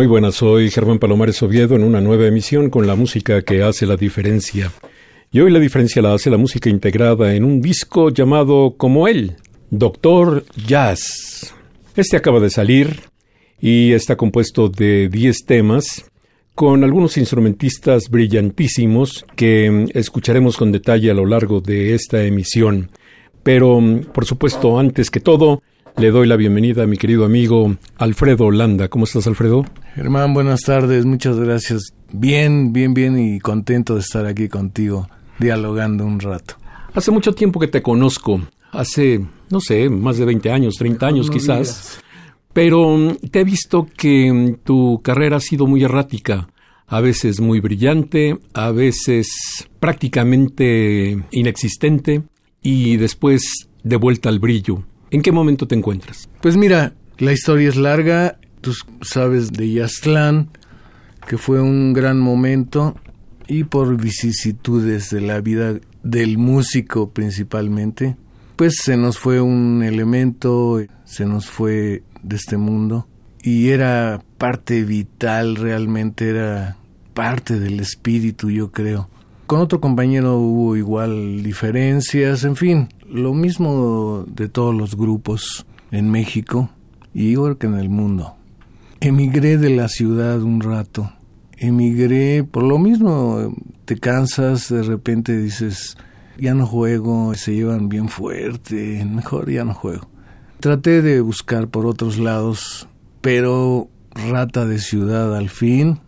Muy buenas, soy Germán Palomares Oviedo en una nueva emisión con la música que hace la diferencia. Y hoy la diferencia la hace la música integrada en un disco llamado como él, Doctor Jazz. Este acaba de salir y está compuesto de 10 temas con algunos instrumentistas brillantísimos que escucharemos con detalle a lo largo de esta emisión. Pero, por supuesto, antes que todo, le doy la bienvenida a mi querido amigo Alfredo Holanda. ¿Cómo estás, Alfredo? Germán, buenas tardes, muchas gracias. Bien, bien, bien y contento de estar aquí contigo, dialogando un rato. Hace mucho tiempo que te conozco, hace, no sé, más de 20 años, 30 años quizás, pero mm, te he visto que mm, tu carrera ha sido muy errática, a veces muy brillante, a veces prácticamente inexistente y después de vuelta al brillo. ¿En qué momento te encuentras? Pues mira, la historia es larga. Tú sabes de Yaztlán, que fue un gran momento, y por vicisitudes de la vida del músico principalmente, pues se nos fue un elemento, se nos fue de este mundo, y era parte vital, realmente era parte del espíritu, yo creo. Con otro compañero hubo igual diferencias, en fin, lo mismo de todos los grupos en México y igual que en el mundo. Emigré de la ciudad un rato. Emigré por lo mismo, te cansas, de repente dices, ya no juego, se llevan bien fuerte, mejor ya no juego. Traté de buscar por otros lados, pero rata de ciudad al fin.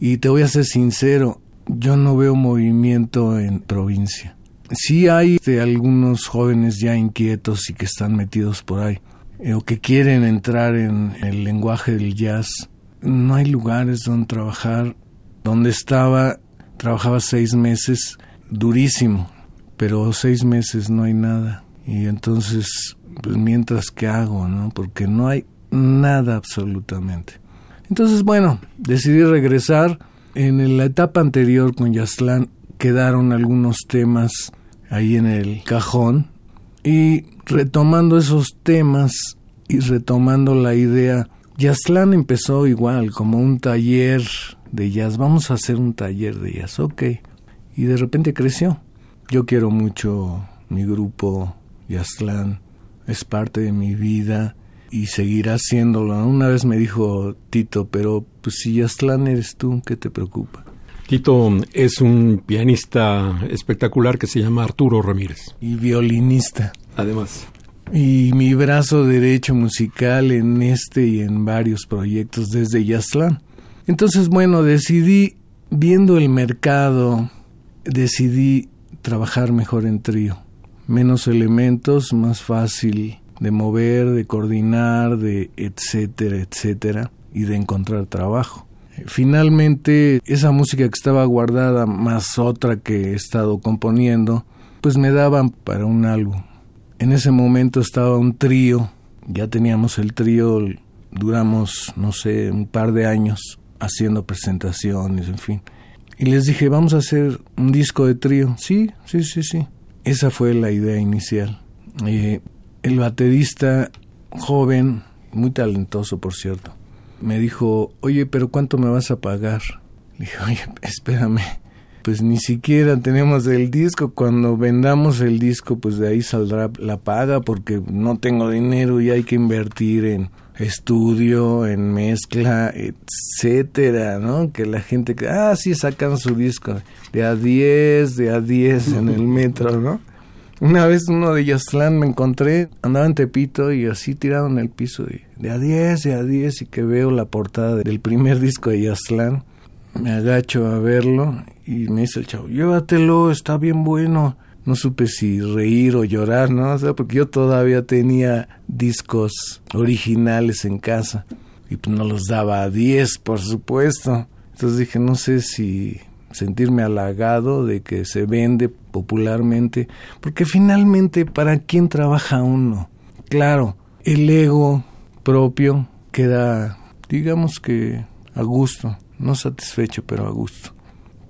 Y te voy a ser sincero, yo no veo movimiento en provincia. Sí hay este, algunos jóvenes ya inquietos y que están metidos por ahí, eh, o que quieren entrar en el lenguaje del jazz. No hay lugares donde trabajar. Donde estaba, trabajaba seis meses, durísimo, pero seis meses no hay nada. Y entonces, pues mientras que hago, ¿no? Porque no hay nada absolutamente. Entonces, bueno, decidí regresar en la etapa anterior con Yastlán quedaron algunos temas ahí en el cajón y retomando esos temas y retomando la idea, Yastlán empezó igual como un taller de jazz, vamos a hacer un taller de jazz, ok, y de repente creció. Yo quiero mucho mi grupo Yastlán, es parte de mi vida y seguirá haciéndolo. Una vez me dijo Tito, pero pues si Yastlán eres tú, ¿qué te preocupa? Tito es un pianista espectacular que se llama Arturo Ramírez. Y violinista. Además. Y mi brazo derecho musical en este y en varios proyectos desde Yastlán. Entonces, bueno, decidí, viendo el mercado, decidí trabajar mejor en trío. Menos elementos, más fácil de mover, de coordinar, de etcétera, etcétera, y de encontrar trabajo. Finalmente, esa música que estaba guardada, más otra que he estado componiendo, pues me daban para un álbum. En ese momento estaba un trío, ya teníamos el trío, duramos, no sé, un par de años haciendo presentaciones, en fin. Y les dije, vamos a hacer un disco de trío. Sí, sí, sí, sí. Esa fue la idea inicial. Eh, el baterista joven, muy talentoso por cierto, me dijo, oye, pero ¿cuánto me vas a pagar? Le dije, oye, espérame, pues ni siquiera tenemos el disco. Cuando vendamos el disco, pues de ahí saldrá la paga porque no tengo dinero y hay que invertir en estudio, en mezcla, etcétera, ¿no? Que la gente ah, sí, sacan su disco de a 10, de a 10 en el metro, ¿no? Una vez uno de Yastlán me encontré, andaba en Tepito y así tirado en el piso, de, a 10, de a 10, y que veo la portada del primer disco de Yastlán. Me agacho a verlo y me dice el chavo, llévatelo, está bien bueno. No supe si reír o llorar, ¿no? O sea, porque yo todavía tenía discos originales en casa y pues no los daba a 10, por supuesto. Entonces dije, no sé si sentirme halagado de que se vende popularmente, porque finalmente, ¿para quién trabaja uno? Claro, el ego propio queda, digamos que a gusto, no satisfecho, pero a gusto.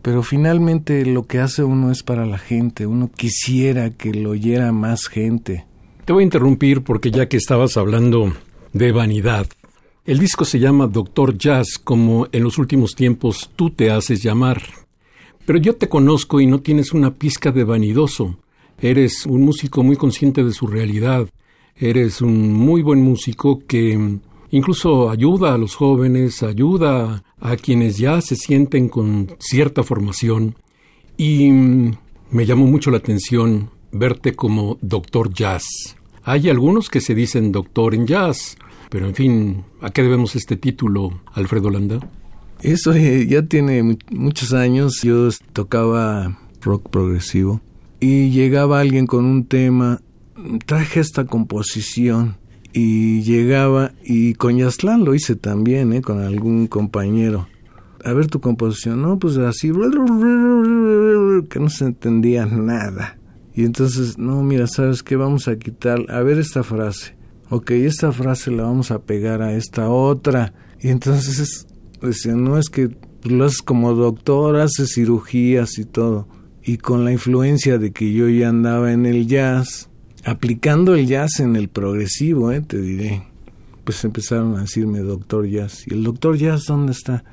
Pero finalmente lo que hace uno es para la gente, uno quisiera que lo oyera más gente. Te voy a interrumpir porque ya que estabas hablando de vanidad, el disco se llama Doctor Jazz, como en los últimos tiempos tú te haces llamar. Pero yo te conozco y no tienes una pizca de vanidoso. Eres un músico muy consciente de su realidad. Eres un muy buen músico que incluso ayuda a los jóvenes, ayuda a quienes ya se sienten con cierta formación. Y me llamó mucho la atención verte como doctor jazz. Hay algunos que se dicen doctor en jazz, pero en fin, ¿a qué debemos este título, Alfredo Landa? Eso eh, ya tiene muchos años. Yo tocaba rock progresivo y llegaba alguien con un tema. Traje esta composición y llegaba y con Yastlán lo hice también, ¿eh? con algún compañero. A ver tu composición, no, pues así, que no se entendía nada. Y entonces, no, mira, ¿sabes qué? Vamos a quitar, a ver esta frase. Ok, esta frase la vamos a pegar a esta otra. Y entonces decía, no es que lo haces como doctor, haces cirugías y todo. Y con la influencia de que yo ya andaba en el jazz, aplicando el jazz en el progresivo, eh, te diré, pues empezaron a decirme doctor jazz. ¿Y el doctor jazz dónde está?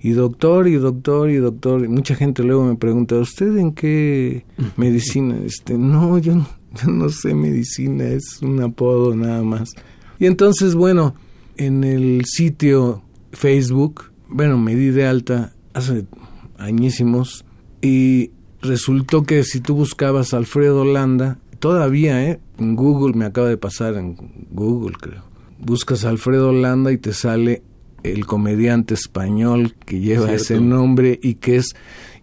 Y doctor, y doctor, y doctor. Y mucha gente luego me pregunta, ¿usted en qué medicina? Este, no, yo no, yo no sé medicina, es un apodo nada más. Y entonces, bueno, en el sitio Facebook bueno, me di de alta hace añísimos y resultó que si tú buscabas Alfredo Landa, todavía, ¿eh? En Google, me acaba de pasar en Google, creo. Buscas Alfredo Landa y te sale el comediante español que lleva ese nombre y que es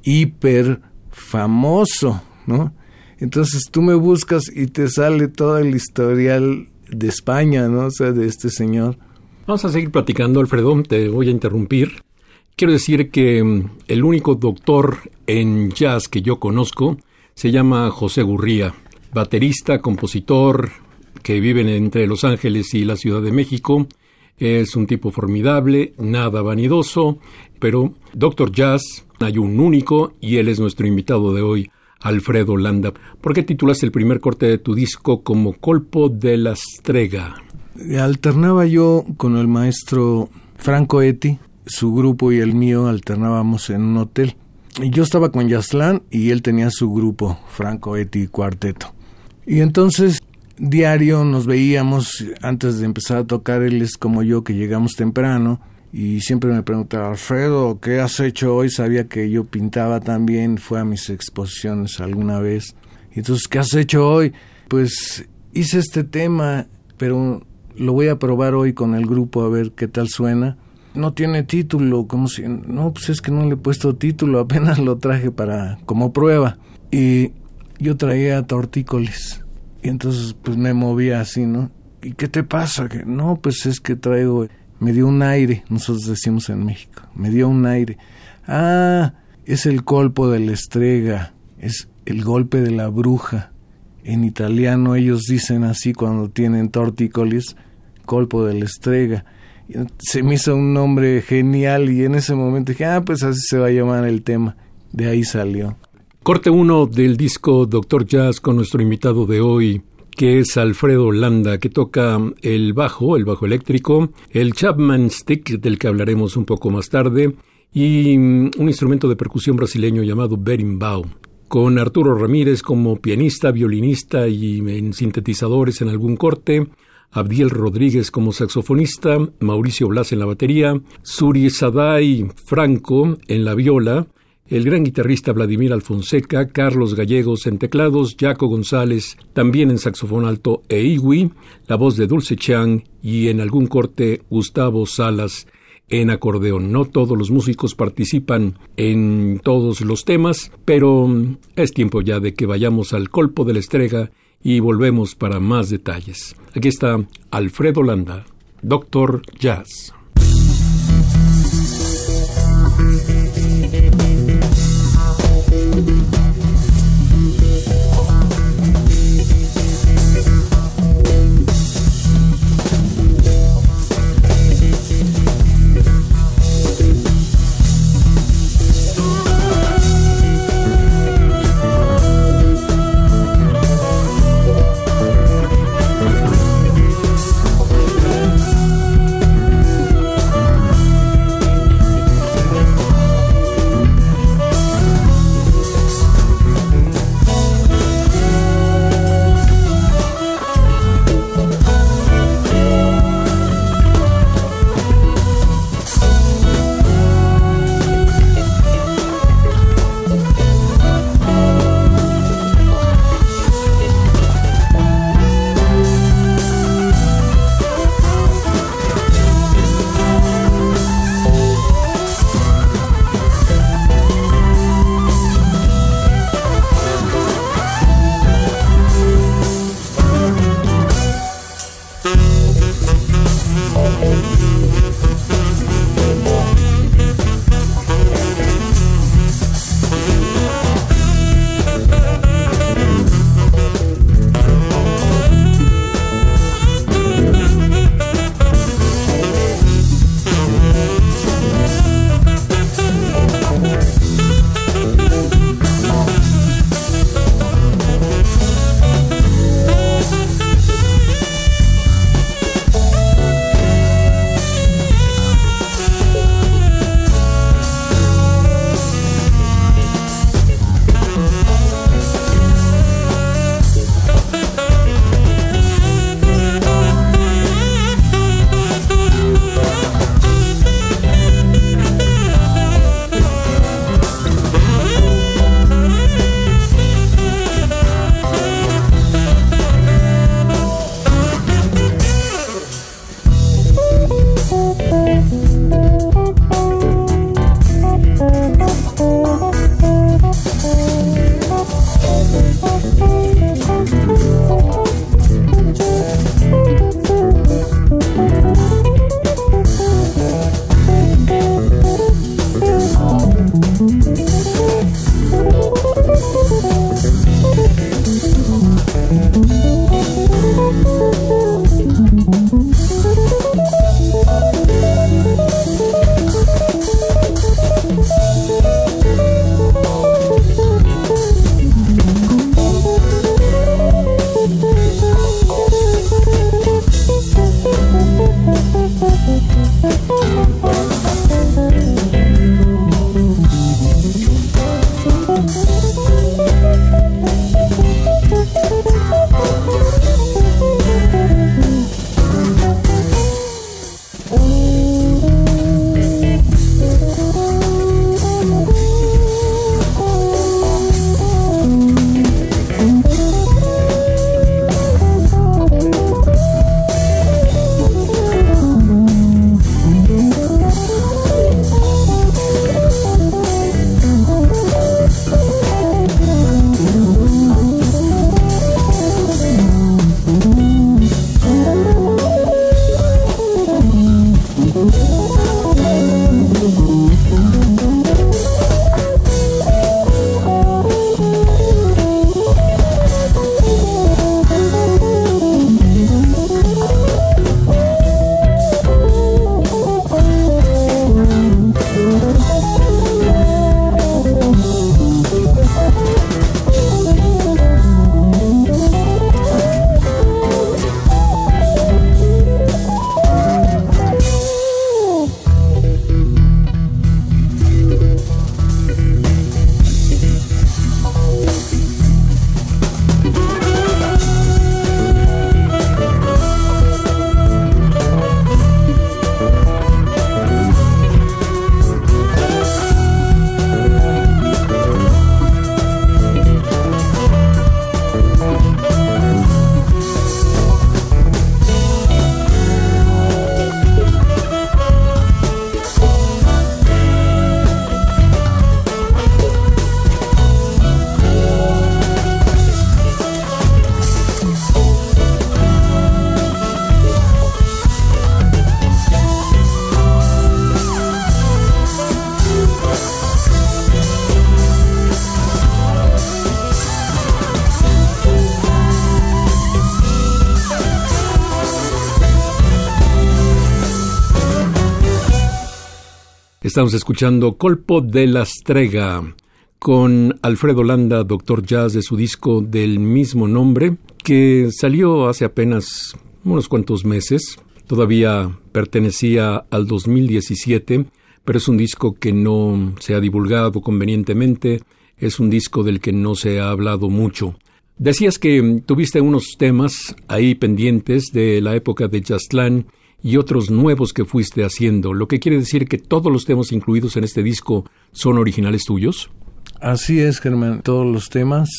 hiper famoso, ¿no? Entonces tú me buscas y te sale todo el historial de España, ¿no? O sea, de este señor. Vamos a seguir platicando, Alfredo, te voy a interrumpir. Quiero decir que mm, el único doctor en jazz que yo conozco se llama José Gurría, baterista, compositor, que vive entre Los Ángeles y la Ciudad de México. Es un tipo formidable, nada vanidoso, pero Doctor Jazz hay un único y él es nuestro invitado de hoy, Alfredo Landa. ¿Por qué titulas el primer corte de tu disco como Colpo de la Estrega? Alternaba yo con el maestro Franco Eti, su grupo y el mío alternábamos en un hotel. Y yo estaba con Yastlán y él tenía su grupo, Franco Eti Cuarteto. Y entonces diario nos veíamos antes de empezar a tocar, él es como yo que llegamos temprano y siempre me preguntaba, Alfredo, ¿qué has hecho hoy? Sabía que yo pintaba también, fue a mis exposiciones alguna vez. Entonces, ¿qué has hecho hoy? Pues hice este tema, pero lo voy a probar hoy con el grupo a ver qué tal suena. No tiene título, como si no, pues es que no le he puesto título, apenas lo traje para como prueba. Y yo traía tortícolis. Y entonces pues me movía así, ¿no? ¿Y qué te pasa? Que no, pues es que traigo me dio un aire, nosotros decimos en México, me dio un aire. Ah, es el colpo de la estrega, es el golpe de la bruja. En italiano ellos dicen así cuando tienen tortícolis, colpo de la estrega. Se me hizo un nombre genial y en ese momento dije, ah, pues así se va a llamar el tema. De ahí salió. Corte uno del disco Doctor Jazz con nuestro invitado de hoy, que es Alfredo Landa, que toca el bajo, el bajo eléctrico, el Chapman Stick, del que hablaremos un poco más tarde, y mm, un instrumento de percusión brasileño llamado berimbau, con Arturo Ramírez como pianista, violinista y en sintetizadores en algún corte, Abdiel Rodríguez como saxofonista, Mauricio Blas en la batería, Suri Sadai Franco en la viola, el gran guitarrista Vladimir Alfonseca, Carlos Gallegos en teclados, Jaco González también en saxofón alto e Iwi, la voz de Dulce Chang y en algún corte Gustavo Salas en acordeón. No todos los músicos participan en todos los temas, pero es tiempo ya de que vayamos al colpo de la estrega y volvemos para más detalles. Aquí está Alfredo Landa, Doctor Jazz. Estamos escuchando Colpo de la Strega con Alfredo Landa, Doctor Jazz, de su disco del mismo nombre, que salió hace apenas unos cuantos meses. Todavía pertenecía al 2017, pero es un disco que no se ha divulgado convenientemente, es un disco del que no se ha hablado mucho. Decías que tuviste unos temas ahí pendientes de la época de Jazzland y otros nuevos que fuiste haciendo, lo que quiere decir que todos los temas incluidos en este disco son originales tuyos. Así es, Germán, todos los temas.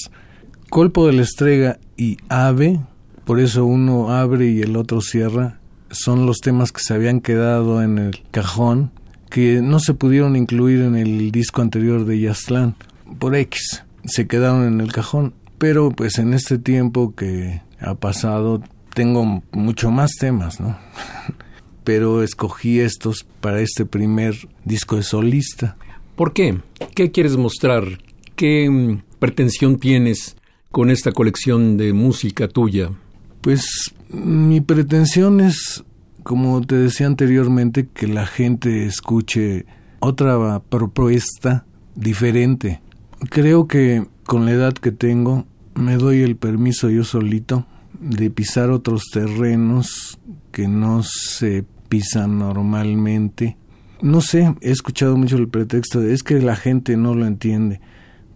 Colpo de la Estrega y Ave, por eso uno abre y el otro cierra, son los temas que se habían quedado en el cajón, que no se pudieron incluir en el disco anterior de Yastlán, por X, se quedaron en el cajón. Pero pues en este tiempo que ha pasado tengo mucho más temas, ¿no? Pero escogí estos para este primer disco de solista. ¿Por qué? ¿Qué quieres mostrar? ¿Qué mm, pretensión tienes con esta colección de música tuya? Pues mi pretensión es, como te decía anteriormente, que la gente escuche otra propuesta diferente. Creo que con la edad que tengo me doy el permiso yo solito de pisar otros terrenos que no se pisan normalmente. No sé, he escuchado mucho el pretexto de es que la gente no lo entiende,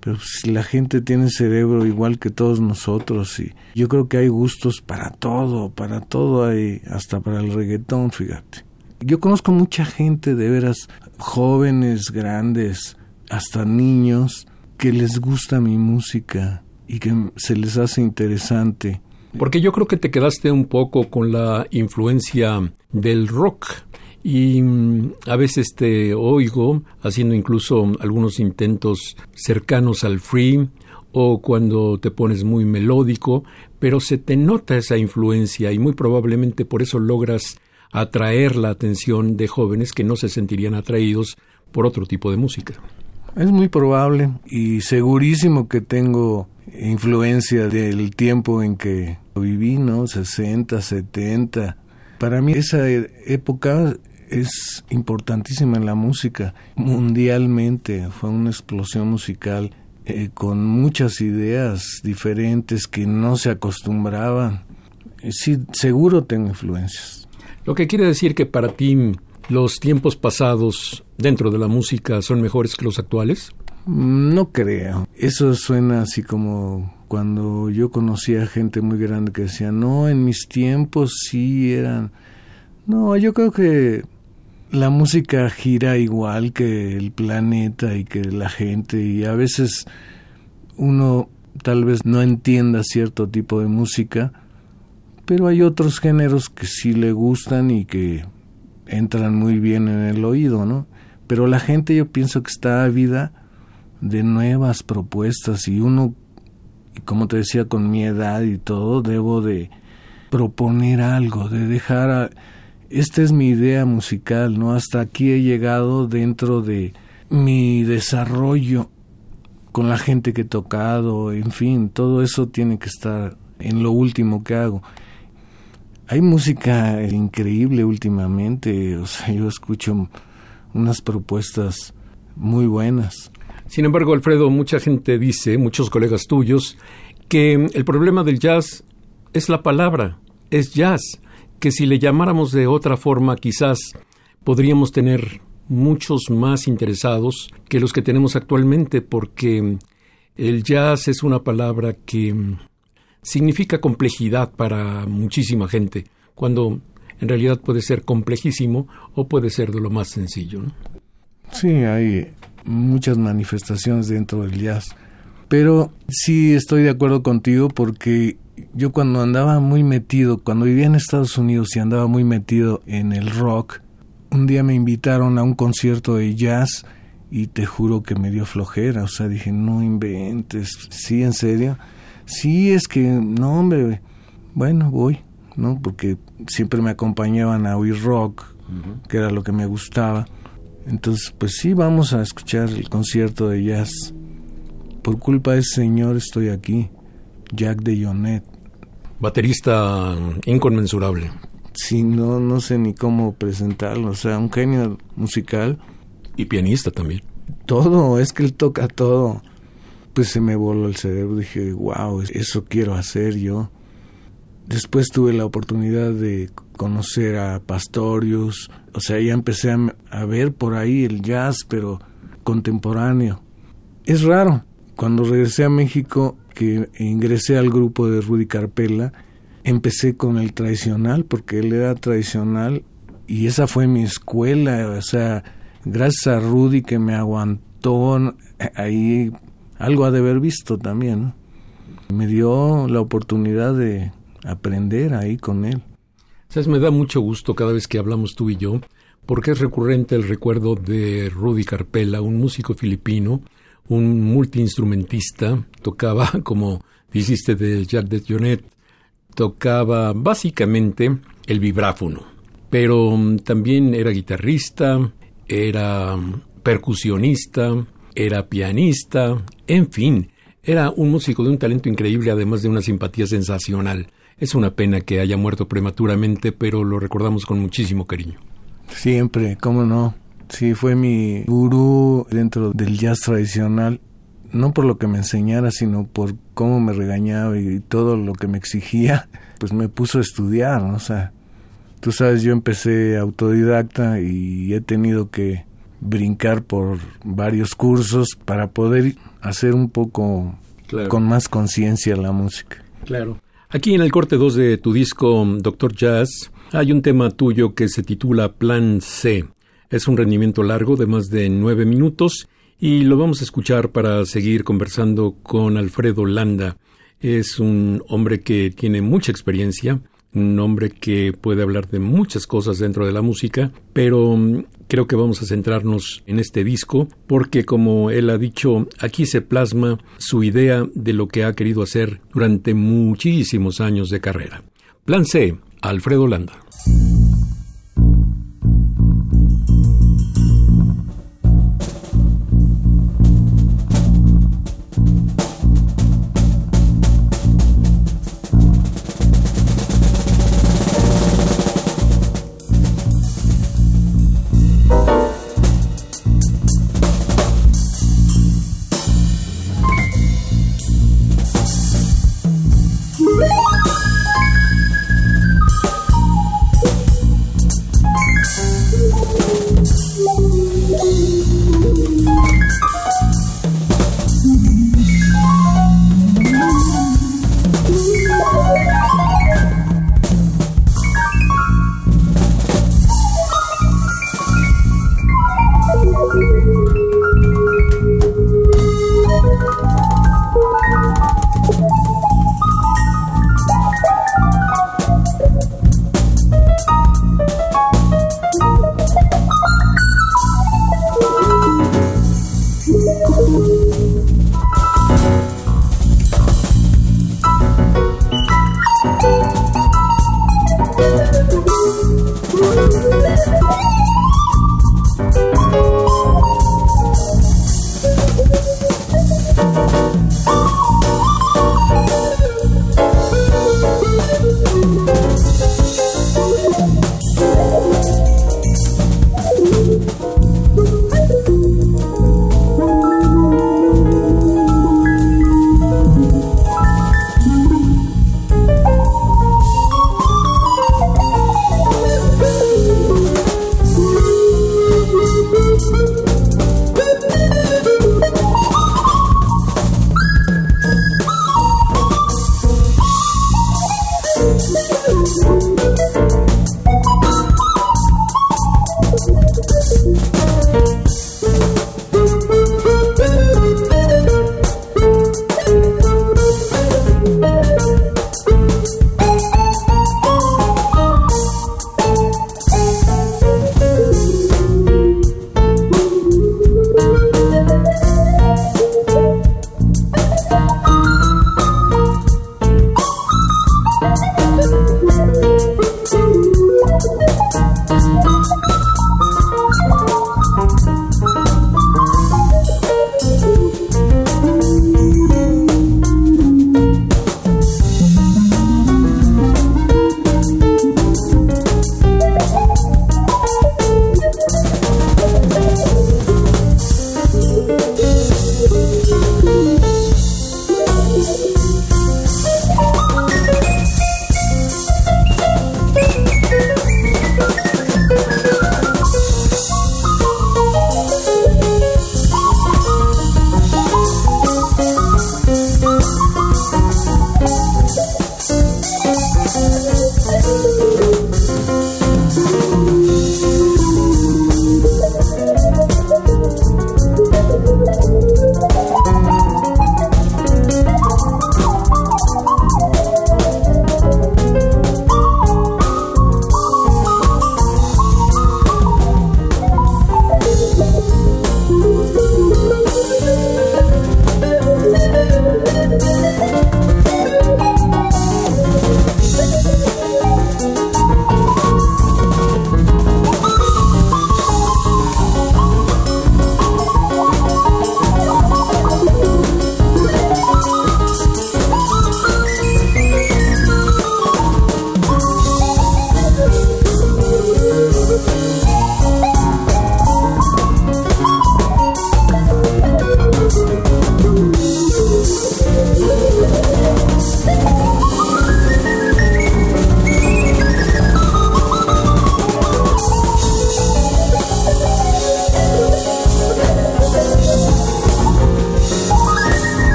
pero si la gente tiene cerebro igual que todos nosotros y yo creo que hay gustos para todo, para todo hay, hasta para el reggaetón, fíjate. Yo conozco mucha gente de veras, jóvenes, grandes, hasta niños, que les gusta mi música y que se les hace interesante porque yo creo que te quedaste un poco con la influencia del rock y mm, a veces te oigo haciendo incluso algunos intentos cercanos al free o cuando te pones muy melódico, pero se te nota esa influencia y muy probablemente por eso logras atraer la atención de jóvenes que no se sentirían atraídos por otro tipo de música. Es muy probable y segurísimo que tengo influencia del tiempo en que viví, ¿no? 60, 70. Para mí esa época es importantísima en la música. Mundialmente fue una explosión musical eh, con muchas ideas diferentes que no se acostumbraban. Sí, seguro tengo influencias. Lo que quiere decir que para ti los tiempos pasados dentro de la música son mejores que los actuales? No creo. Eso suena así como cuando yo conocía gente muy grande que decía, no, en mis tiempos sí eran... No, yo creo que la música gira igual que el planeta y que la gente y a veces uno tal vez no entienda cierto tipo de música, pero hay otros géneros que sí le gustan y que entran muy bien en el oído, ¿no? Pero la gente yo pienso que está ávida de nuevas propuestas y uno, como te decía, con mi edad y todo, debo de proponer algo, de dejar. Esta es mi idea musical, ¿no? Hasta aquí he llegado dentro de mi desarrollo con la gente que he tocado, en fin, todo eso tiene que estar en lo último que hago. Hay música increíble últimamente, o sea, yo escucho unas propuestas muy buenas. Sin embargo, Alfredo, mucha gente dice, muchos colegas tuyos, que el problema del jazz es la palabra, es jazz, que si le llamáramos de otra forma quizás podríamos tener muchos más interesados que los que tenemos actualmente, porque el jazz es una palabra que significa complejidad para muchísima gente, cuando en realidad puede ser complejísimo o puede ser de lo más sencillo. Sí, hay muchas manifestaciones dentro del jazz, pero sí estoy de acuerdo contigo porque yo cuando andaba muy metido, cuando vivía en Estados Unidos y andaba muy metido en el rock, un día me invitaron a un concierto de jazz y te juro que me dio flojera, o sea, dije, no inventes, sí, en serio Sí, es que, no, hombre, bueno, voy, ¿no? Porque siempre me acompañaban a oír rock, que era lo que me gustaba. Entonces, pues sí, vamos a escuchar el concierto de jazz. Por culpa de ese señor estoy aquí, Jack de. Baterista inconmensurable. Sí, no, no sé ni cómo presentarlo. O sea, un genio musical. Y pianista también. Todo, es que él toca todo. Pues se me voló el cerebro, dije, wow, eso quiero hacer yo. Después tuve la oportunidad de conocer a Pastorius, o sea, ya empecé a, ver por ahí el jazz, pero contemporáneo. Es raro. Cuando regresé a México, que ingresé al grupo de Rudy Carpella, empecé con el tradicional, porque él era tradicional y esa fue mi escuela, o sea, gracias a Rudy que me aguantó, ahí algo ha de haber visto también, me dio la oportunidad de aprender ahí con él. Me da mucho gusto cada vez que hablamos tú y yo, porque es recurrente el recuerdo de Rudy Carpella, un músico filipino, un multiinstrumentista, tocaba, como dijiste de Jack de Jonet, tocaba básicamente el vibráfono, pero mm, también era guitarrista, era mm, percusionista, era pianista, en fin, era un músico de un talento increíble, además de una simpatía sensacional. Es una pena que haya muerto prematuramente, pero lo recordamos con muchísimo cariño. Siempre, cómo no. Sí, fue mi gurú dentro del jazz tradicional, no por lo que me enseñara, sino por cómo me regañaba y todo lo que me exigía, pues me puso a estudiar, ¿no? o sea, tú sabes, yo empecé autodidacta y he tenido que brincar por varios cursos para poder hacer un poco con más conciencia la música. Claro. Aquí en el corte 2 de tu disco Doctor Jazz hay un tema tuyo que se titula Plan C. Es un rendimiento largo de más de nueve minutos y lo vamos a escuchar para seguir conversando con Alfredo Landa. Es un hombre que tiene mucha experiencia, un hombre que puede hablar de muchas cosas dentro de la música, pero mm, creo que vamos a centrarnos en este disco porque como él ha dicho, aquí se plasma su idea de lo que ha querido hacer durante muchísimos años de carrera. Plan C, Alfredo Landa.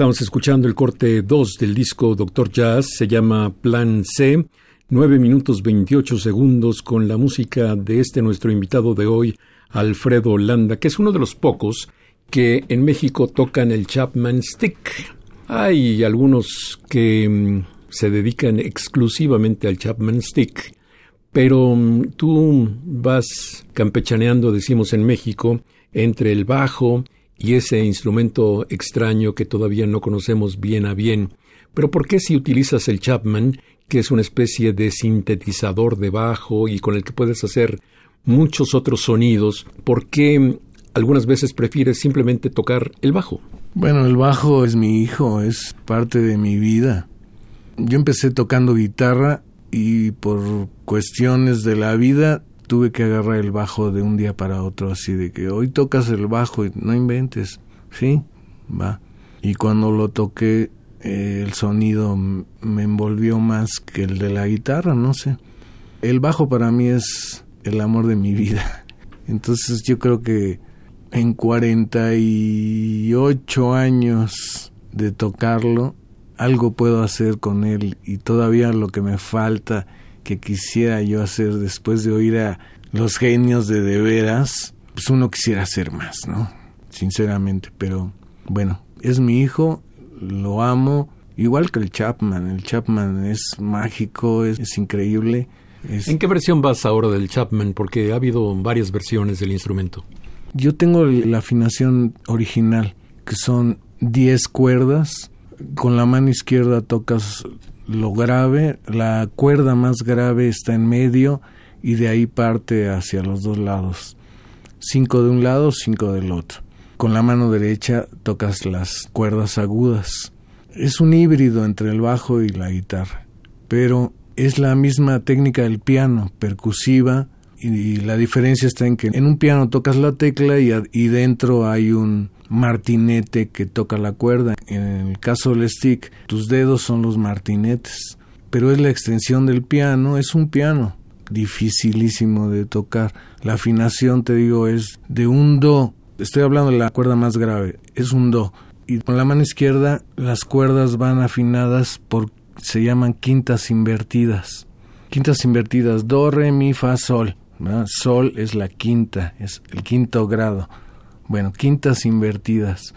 Estamos escuchando el corte 2 del disco Doctor Jazz, se llama Plan C, 9 minutos 28 segundos con la música de este nuestro invitado de hoy, Alfredo Landa, que es uno de los pocos que en México tocan el Chapman Stick. Hay algunos que mm, se dedican exclusivamente al Chapman Stick, pero mm, tú vas campechaneando, decimos en México, entre el bajo y ese instrumento extraño que todavía no conocemos bien a bien. Pero ¿por qué si utilizas el Chapman, que es una especie de sintetizador de bajo y con el que puedes hacer muchos otros sonidos, por qué algunas veces prefieres simplemente tocar el bajo? Bueno, el bajo es mi hijo, es parte de mi vida. Yo empecé tocando guitarra y por cuestiones de la vida tuve que agarrar el bajo de un día para otro, así de que hoy tocas el bajo y no inventes, sí, va. Y cuando lo toqué, eh, el sonido me envolvió más que el de la guitarra, no sé. El bajo para mí es el amor de mi vida. Entonces yo creo que en 48 años de tocarlo, algo puedo hacer con él y todavía lo que me falta que quisiera yo hacer después de oír a los genios de de veras, pues uno quisiera hacer más, ¿no? Sinceramente, pero bueno, es mi hijo, lo amo, igual que el Chapman, el Chapman es mágico, es, increíble. ¿En qué versión vas ahora del Chapman? Porque ha habido varias versiones del instrumento. Yo tengo la afinación original, que son 10 cuerdas, con la mano izquierda tocas lo grave, la cuerda más grave está en medio y de ahí parte hacia los dos lados. Cinco de un lado, cinco del otro. Con la mano derecha tocas las cuerdas agudas. Es un híbrido entre el bajo y la guitarra, pero es la misma técnica del piano, percusiva, y la diferencia está en que en un piano tocas la tecla y, y dentro hay un martinete que toca la cuerda. En el caso del stick, tus dedos son los martinetes, pero es la extensión del piano, es un piano dificilísimo de tocar. La afinación, te digo, es de un do. Estoy hablando de la cuerda más grave, es un do. Y con la mano izquierda las cuerdas van afinadas por se llaman quintas invertidas. Quintas invertidas, do, re, mi, fa, sol. Sol es la quinta, es el quinto grado. Bueno, quintas invertidas.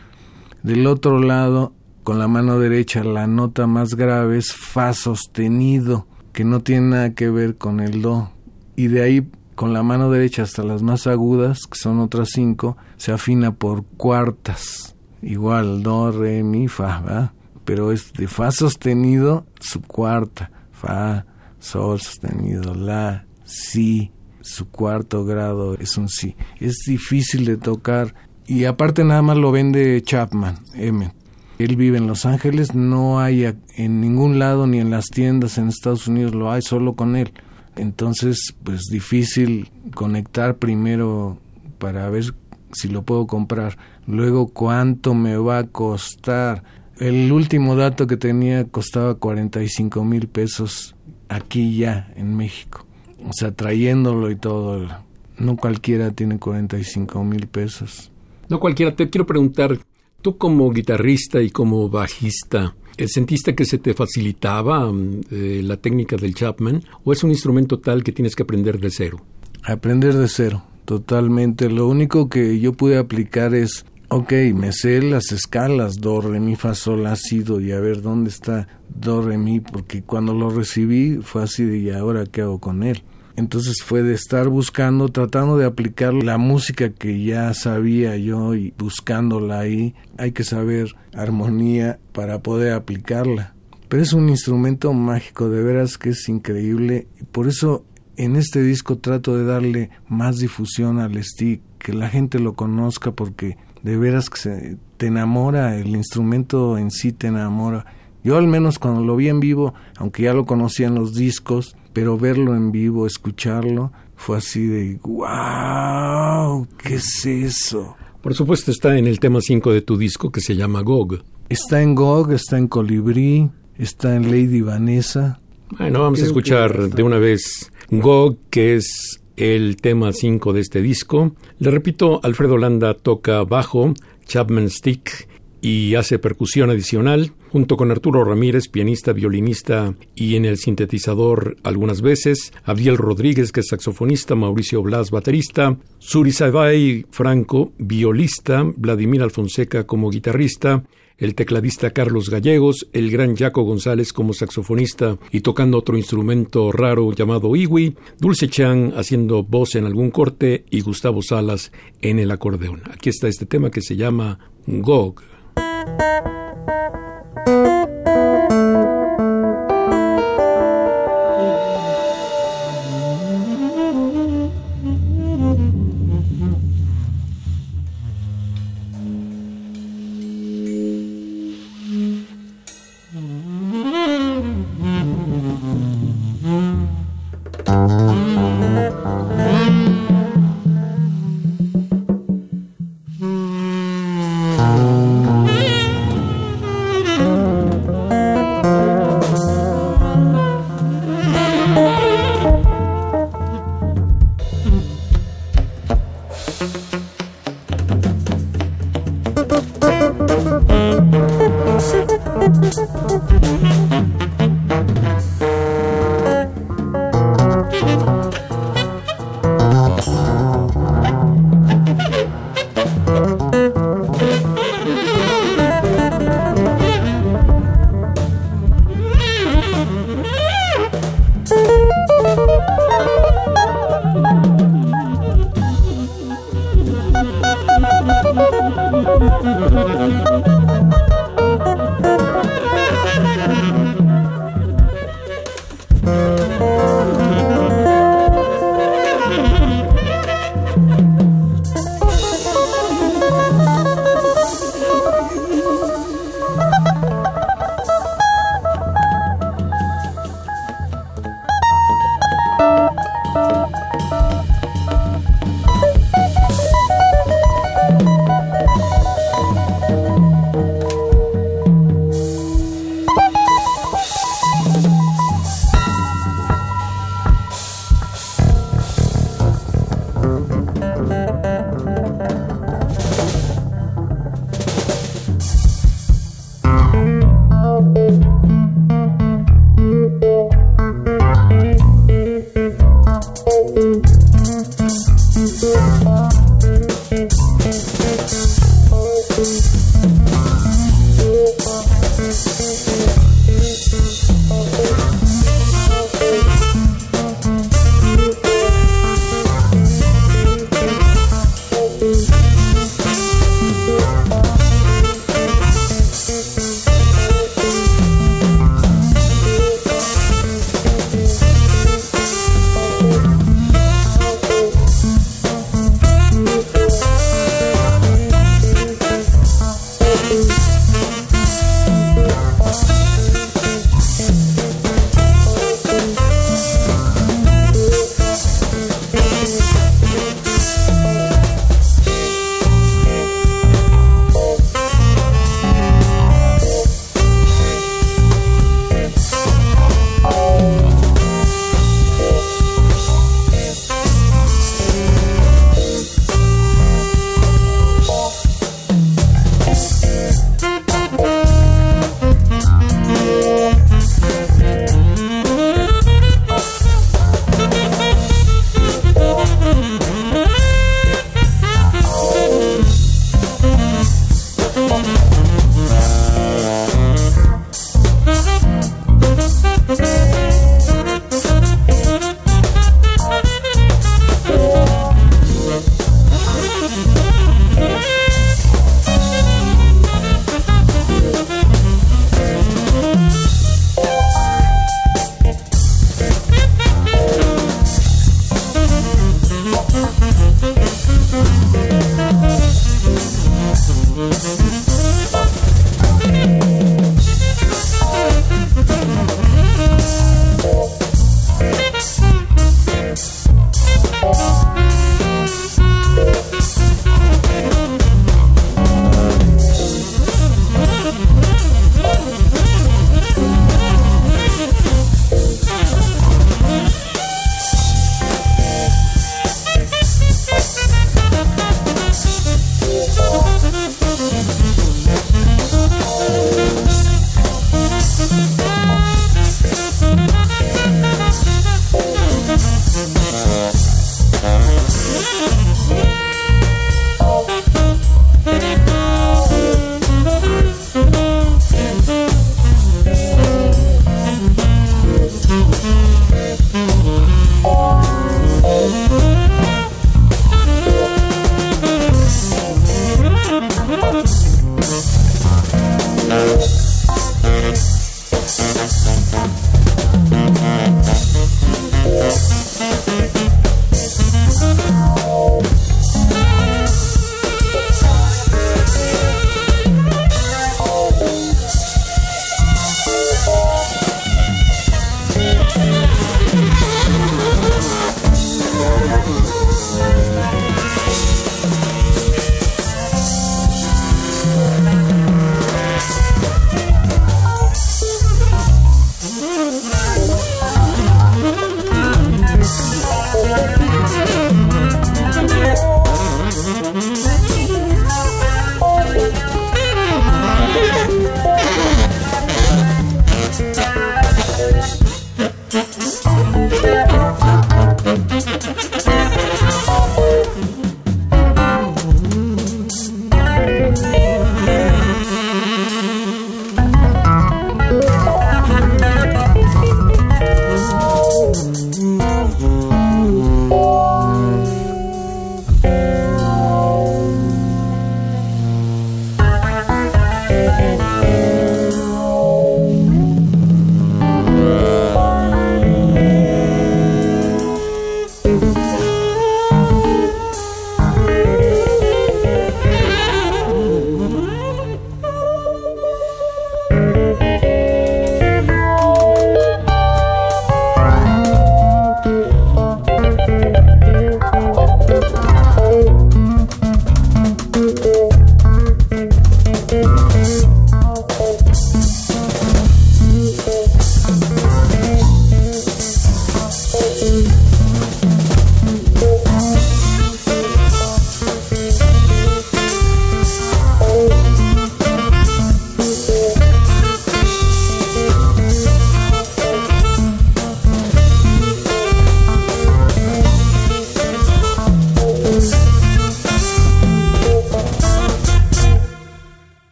Del otro lado, con la mano derecha, la nota más grave es Fa sostenido, que no tiene nada que ver con el Do. Y de ahí, con la mano derecha hasta las más agudas, que son otras cinco, se afina por cuartas. Igual, Do, Re, Mi, Fa, ¿verdad? Pero es de Fa sostenido, su cuarta. Fa, Sol sostenido, La, Si, su cuarto grado es un sí. Es difícil de tocar y aparte nada más lo vende Chapman, M. Él vive en Los Ángeles, no hay en ningún lado ni en las tiendas en Estados Unidos lo hay solo con él. Entonces, pues difícil conectar primero para ver si lo puedo comprar. Luego, cuánto me va a costar. El último dato que tenía costaba 45 mil pesos aquí ya en México o sea, trayéndolo y todo. No cualquiera tiene 45 mil pesos. No cualquiera. Te quiero preguntar, tú como guitarrista y como bajista, ¿eh, ¿sentiste que se te facilitaba mm, eh, la técnica del Chapman o es un instrumento tal que tienes que aprender de cero? Aprender de cero, totalmente. Lo único que yo pude aplicar es Ok, me sé las escalas, do, re, mi, fa, sol, la, si, do, y a ver dónde está do, re, mi, porque cuando lo recibí fue así de, ¿y ahora qué hago con él? Entonces fue de estar buscando, tratando de aplicar la música que ya sabía yo y buscándola ahí. Hay que saber armonía para poder aplicarla. Pero es un instrumento mágico, de veras que es increíble. Y por eso en este disco trato de darle más difusión al stick, que la gente lo conozca porque de veras que se, te enamora, el instrumento en sí te enamora. Yo al menos cuando lo vi en vivo, aunque ya lo conocía en los discos, pero verlo en vivo, escucharlo, fue así de wow, ¿qué es eso? Por supuesto está en el tema 5 de tu disco que se llama Gog. Está en Gog, está en Colibrí, está en Lady Vanessa. Bueno, vamos a escuchar de una vez Gog, que es el tema 5 de este disco. Le repito, Alfredo Landa toca bajo, Chapman Stick y hace percusión adicional, junto con Arturo Ramírez, pianista, violinista y en el sintetizador algunas veces, Abiel Rodríguez, que es saxofonista, Mauricio Blas, baterista, Surizabay Franco, violista, Vladimir Alfonseca como guitarrista, el tecladista Carlos Gallegos, el gran Jaco González como saxofonista y tocando otro instrumento raro llamado iwi, Dulce Chan haciendo voz en algún corte y Gustavo Salas en el acordeón. Aquí está este tema que se llama Gog. Thank you.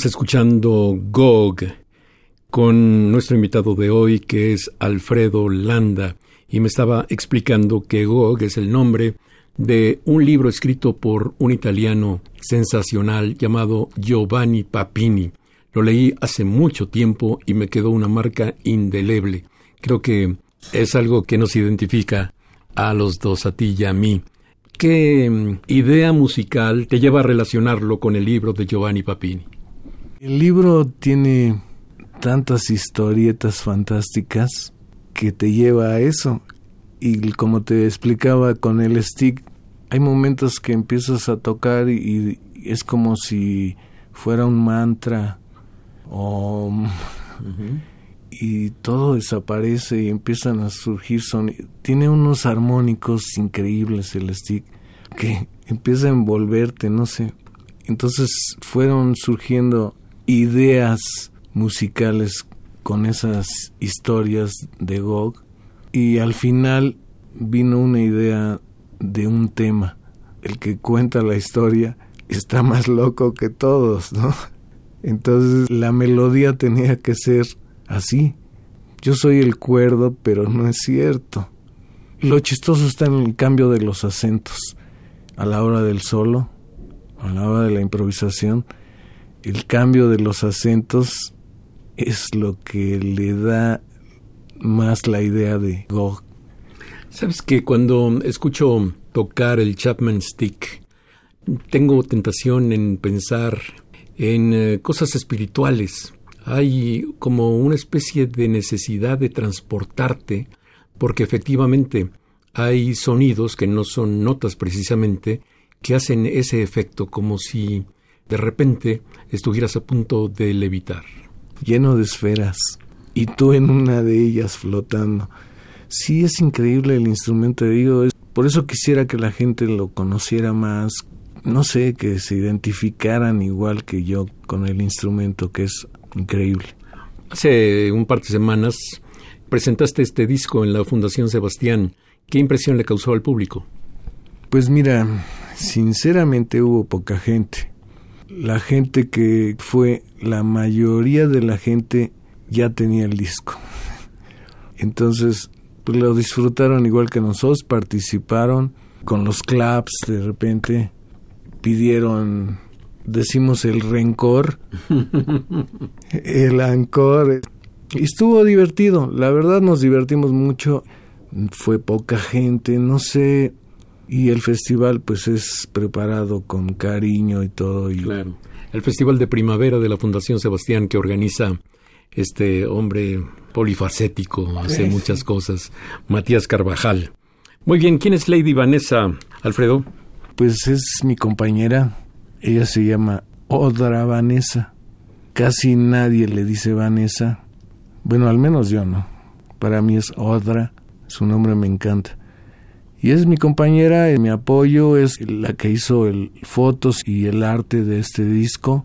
Estamos escuchando Gog con nuestro invitado de hoy que es Alfredo Landa y me estaba explicando que Gog es el nombre de un libro escrito por un italiano sensacional llamado Giovanni Papini. Lo leí hace mucho tiempo y me quedó una marca indeleble. Creo que es algo que nos identifica a los dos, a ti y a mí. ¿Qué idea musical te lleva a relacionarlo con el libro de Giovanni Papini? El libro tiene tantas historietas fantásticas que te lleva a eso. Y como te explicaba con el stick, hay momentos que empiezas a tocar y, es como si fuera un mantra y todo desaparece y empiezan a surgir sonidos. Tiene unos armónicos increíbles el stick que empieza a envolverte, no sé. Entonces fueron surgiendo ideas musicales con esas historias de Gog y al final vino una idea de un tema. El que cuenta la historia está más loco que todos, ¿no? Entonces la melodía tenía que ser así. Yo soy el cuerdo, pero no es cierto. Lo chistoso está en el cambio de los acentos. A la hora del solo, a la hora de la improvisación, el cambio de los acentos es lo que le da más la idea de Gog. Sabes que cuando escucho tocar el Chapman Stick, tengo tentación en pensar en eh, cosas espirituales. Hay como una especie de necesidad de transportarte, porque efectivamente hay sonidos que no son notas precisamente, que hacen ese efecto como si de repente estuvieras a punto de levitar. Lleno de esferas y tú en una de ellas flotando. Sí, es increíble el instrumento, digo, es, por eso quisiera que la gente lo conociera más, no sé, que se identificaran igual que yo con el instrumento, que es increíble. Hace un par de semanas presentaste este disco en la Fundación Sebastián. ¿Qué impresión le causó al público? Pues mira, sinceramente hubo poca gente la gente que fue, la mayoría de la gente ya tenía el disco. Entonces, pues lo disfrutaron igual que nosotros, participaron con los claps de repente, pidieron, decimos el rencor, el ancor. Y estuvo divertido, la verdad nos divertimos mucho, fue poca gente, no sé, y el festival pues es preparado con cariño y todo. Y... Claro. El Festival de Primavera de la Fundación Sebastián que organiza este hombre polifacético, hace muchas cosas, Matías Carvajal. Muy bien, ¿quién es Lady Vanessa, Alfredo? Pues es mi compañera, ella se llama Odra Vanessa. Casi nadie le dice Vanessa. Bueno, al menos yo no. para mí es Odra, su nombre me encanta. Y es mi compañera, mi apoyo, es la que hizo el fotos y el arte de este disco.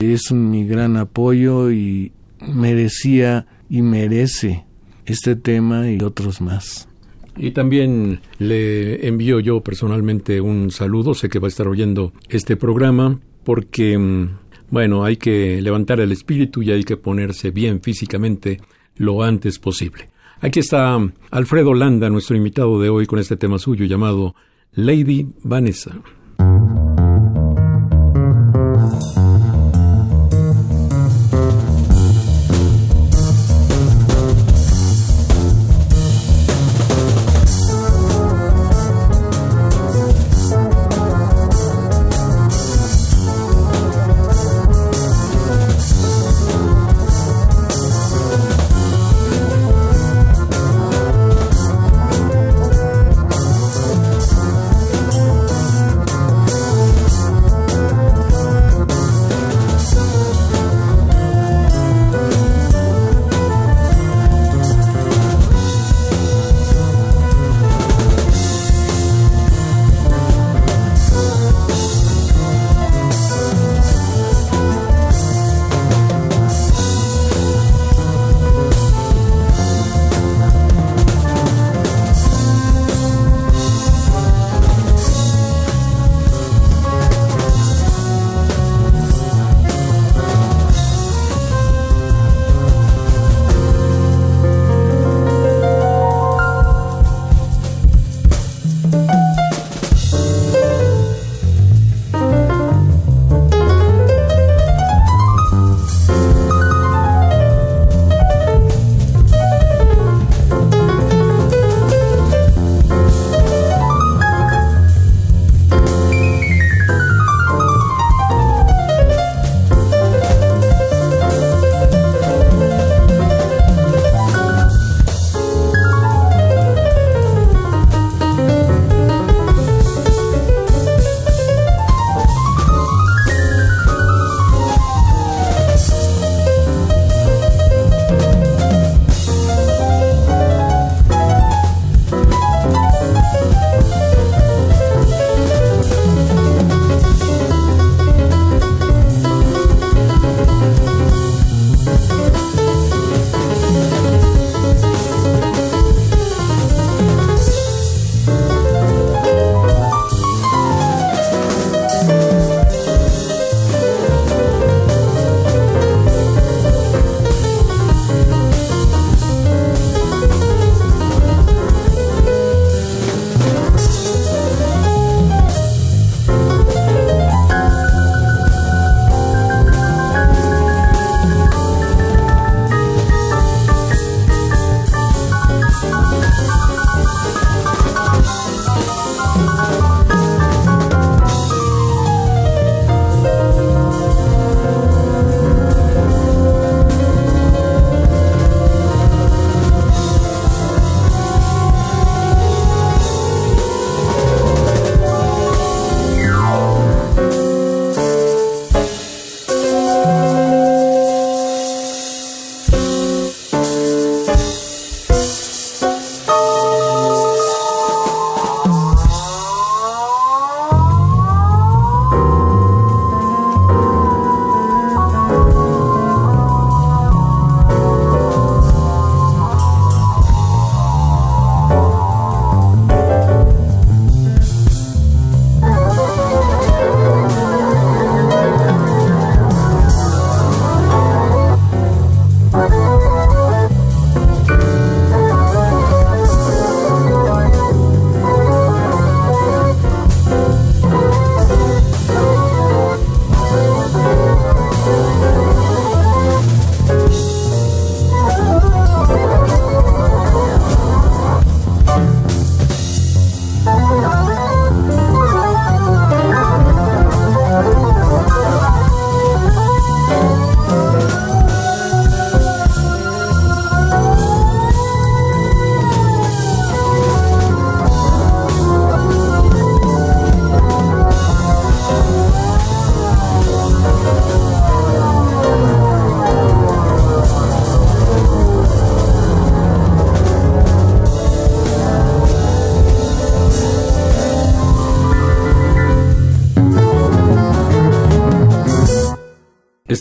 Es mi gran apoyo y merecía y merece este tema y otros más. Y también le envío yo personalmente un saludo, sé que va a estar oyendo este programa, porque, mm, bueno, hay que levantar el espíritu y hay que ponerse bien físicamente lo antes posible. Aquí está Alfredo Landa, nuestro invitado de hoy, con este tema suyo llamado Lady Vanessa.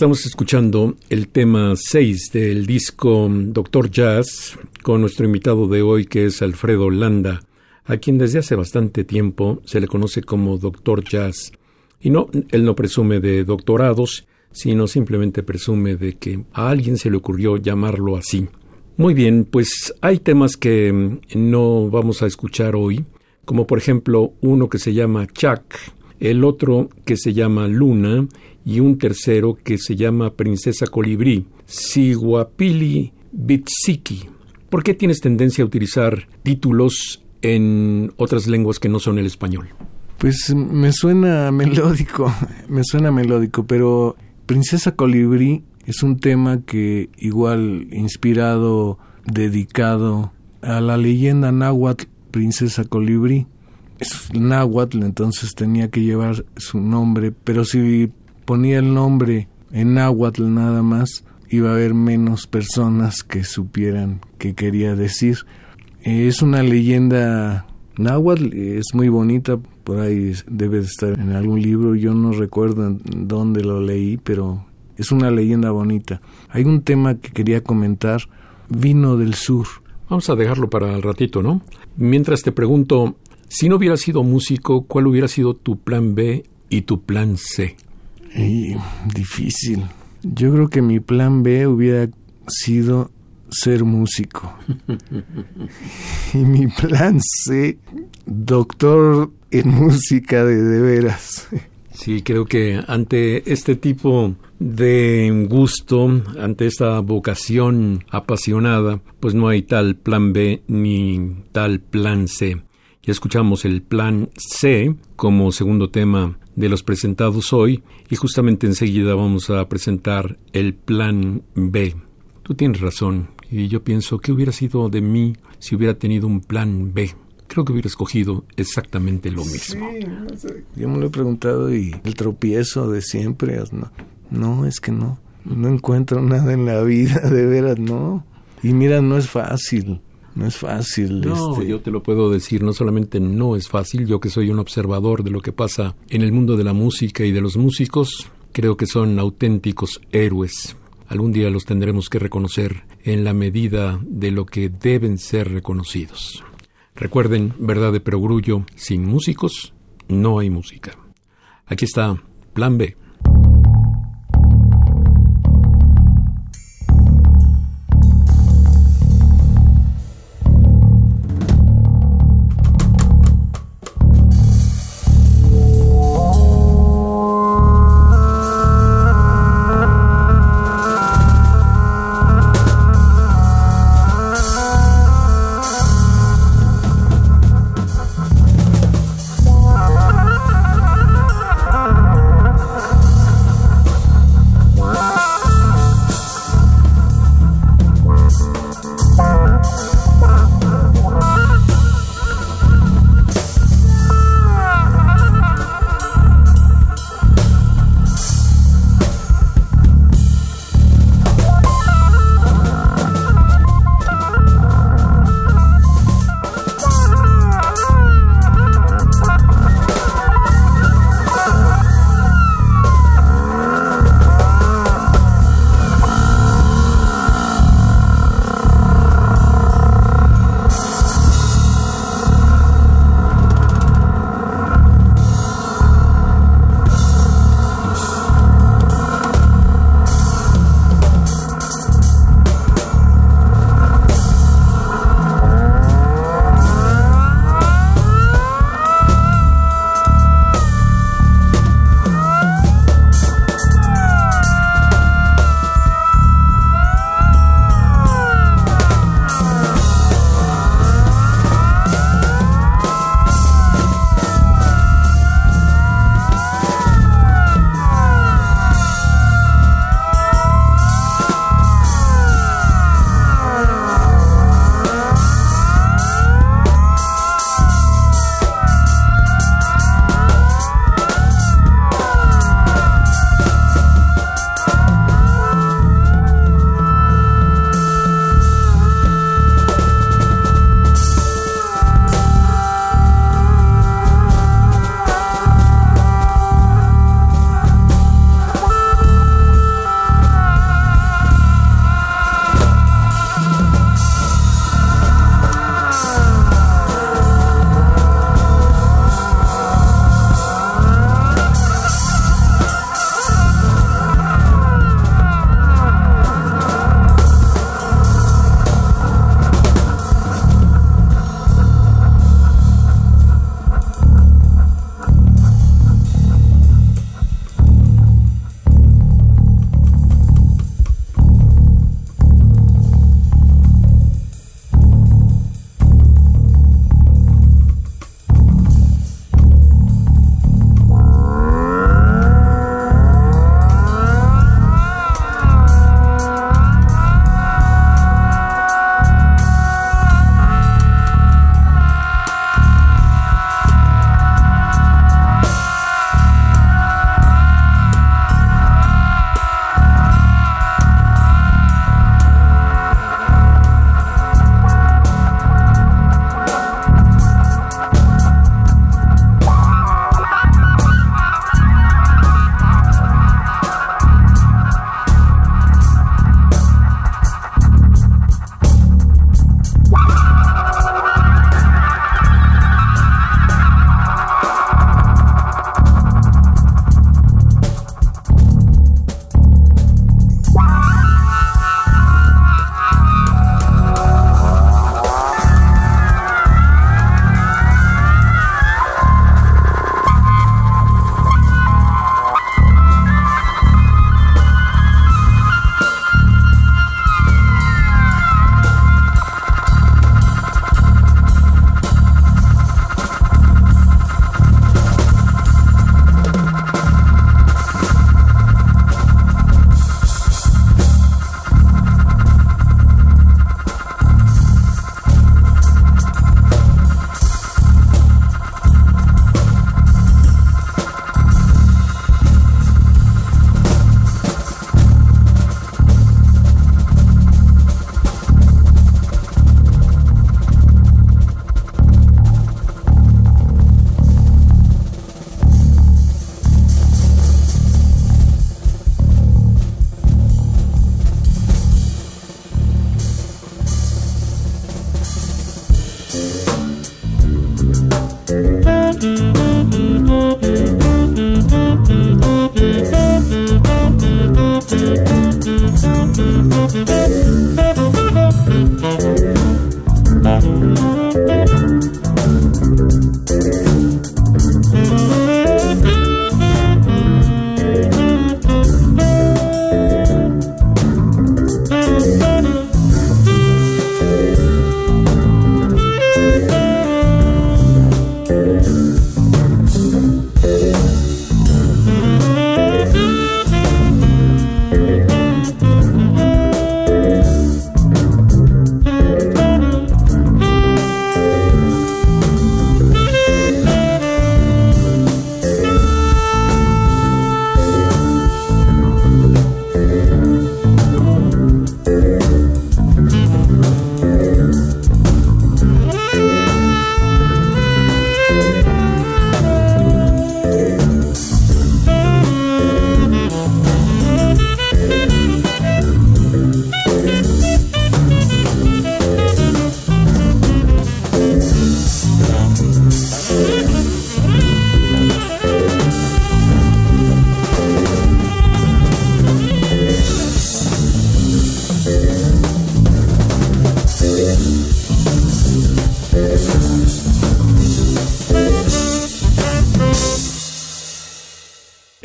Estamos escuchando el tema 6 del disco Doctor Jazz con nuestro invitado de hoy que es Alfredo Landa, a quien desde hace bastante tiempo se le conoce como Doctor Jazz. Y no, él no presume de doctorados, sino simplemente presume de que a alguien se le ocurrió llamarlo así. Muy bien, pues hay temas que no vamos a escuchar hoy, como por ejemplo uno que se llama Chuck, el otro que se llama Luna y un tercero que se llama Princesa Colibrí, Siguapili Bitsiki. ¿Por qué tienes tendencia a utilizar títulos en otras lenguas que no son el español? Pues me suena melódico, me suena melódico, pero Princesa Colibrí es un tema que igual inspirado, dedicado a la leyenda náhuatl Princesa Colibrí es náhuatl, entonces tenía que llevar su nombre, pero si ponía el nombre en náhuatl nada más, iba a haber menos personas que supieran qué quería decir. Es una leyenda náhuatl, es muy bonita, por ahí debe de estar en algún libro, yo no recuerdo dónde lo leí, pero es una leyenda bonita. Hay un tema que quería comentar, vino del sur. Vamos a dejarlo para el ratito, ¿no? Mientras te pregunto, si no hubieras sido músico, ¿cuál hubiera sido tu plan B y tu plan C? difícil. Yo creo que mi plan B hubiera sido ser músico. y mi plan C, doctor en música de de veras. Sí, creo que ante este tipo de gusto, ante esta vocación apasionada, pues no hay tal plan B ni tal plan C. Ya escuchamos el plan C como segundo tema de los presentados hoy y justamente enseguida vamos a presentar el plan B. Tú tienes razón y yo pienso que hubiera sido de mí si hubiera tenido un plan B. Creo que hubiera escogido exactamente lo mismo. Yo me lo he preguntado y el tropiezo de siempre, no, no, es que no, no encuentro nada en la vida, de veras, no. Y mira, no es fácil. No es fácil. No, este... yo te lo puedo decir, no solamente no es fácil, yo que soy un observador de lo que pasa en el mundo de la música y de los músicos, creo que son auténticos héroes. Algún día los tendremos que reconocer en la medida de lo que deben ser reconocidos. Recuerden, verdad de perogrullo, sin músicos no hay música. Aquí está Plan B.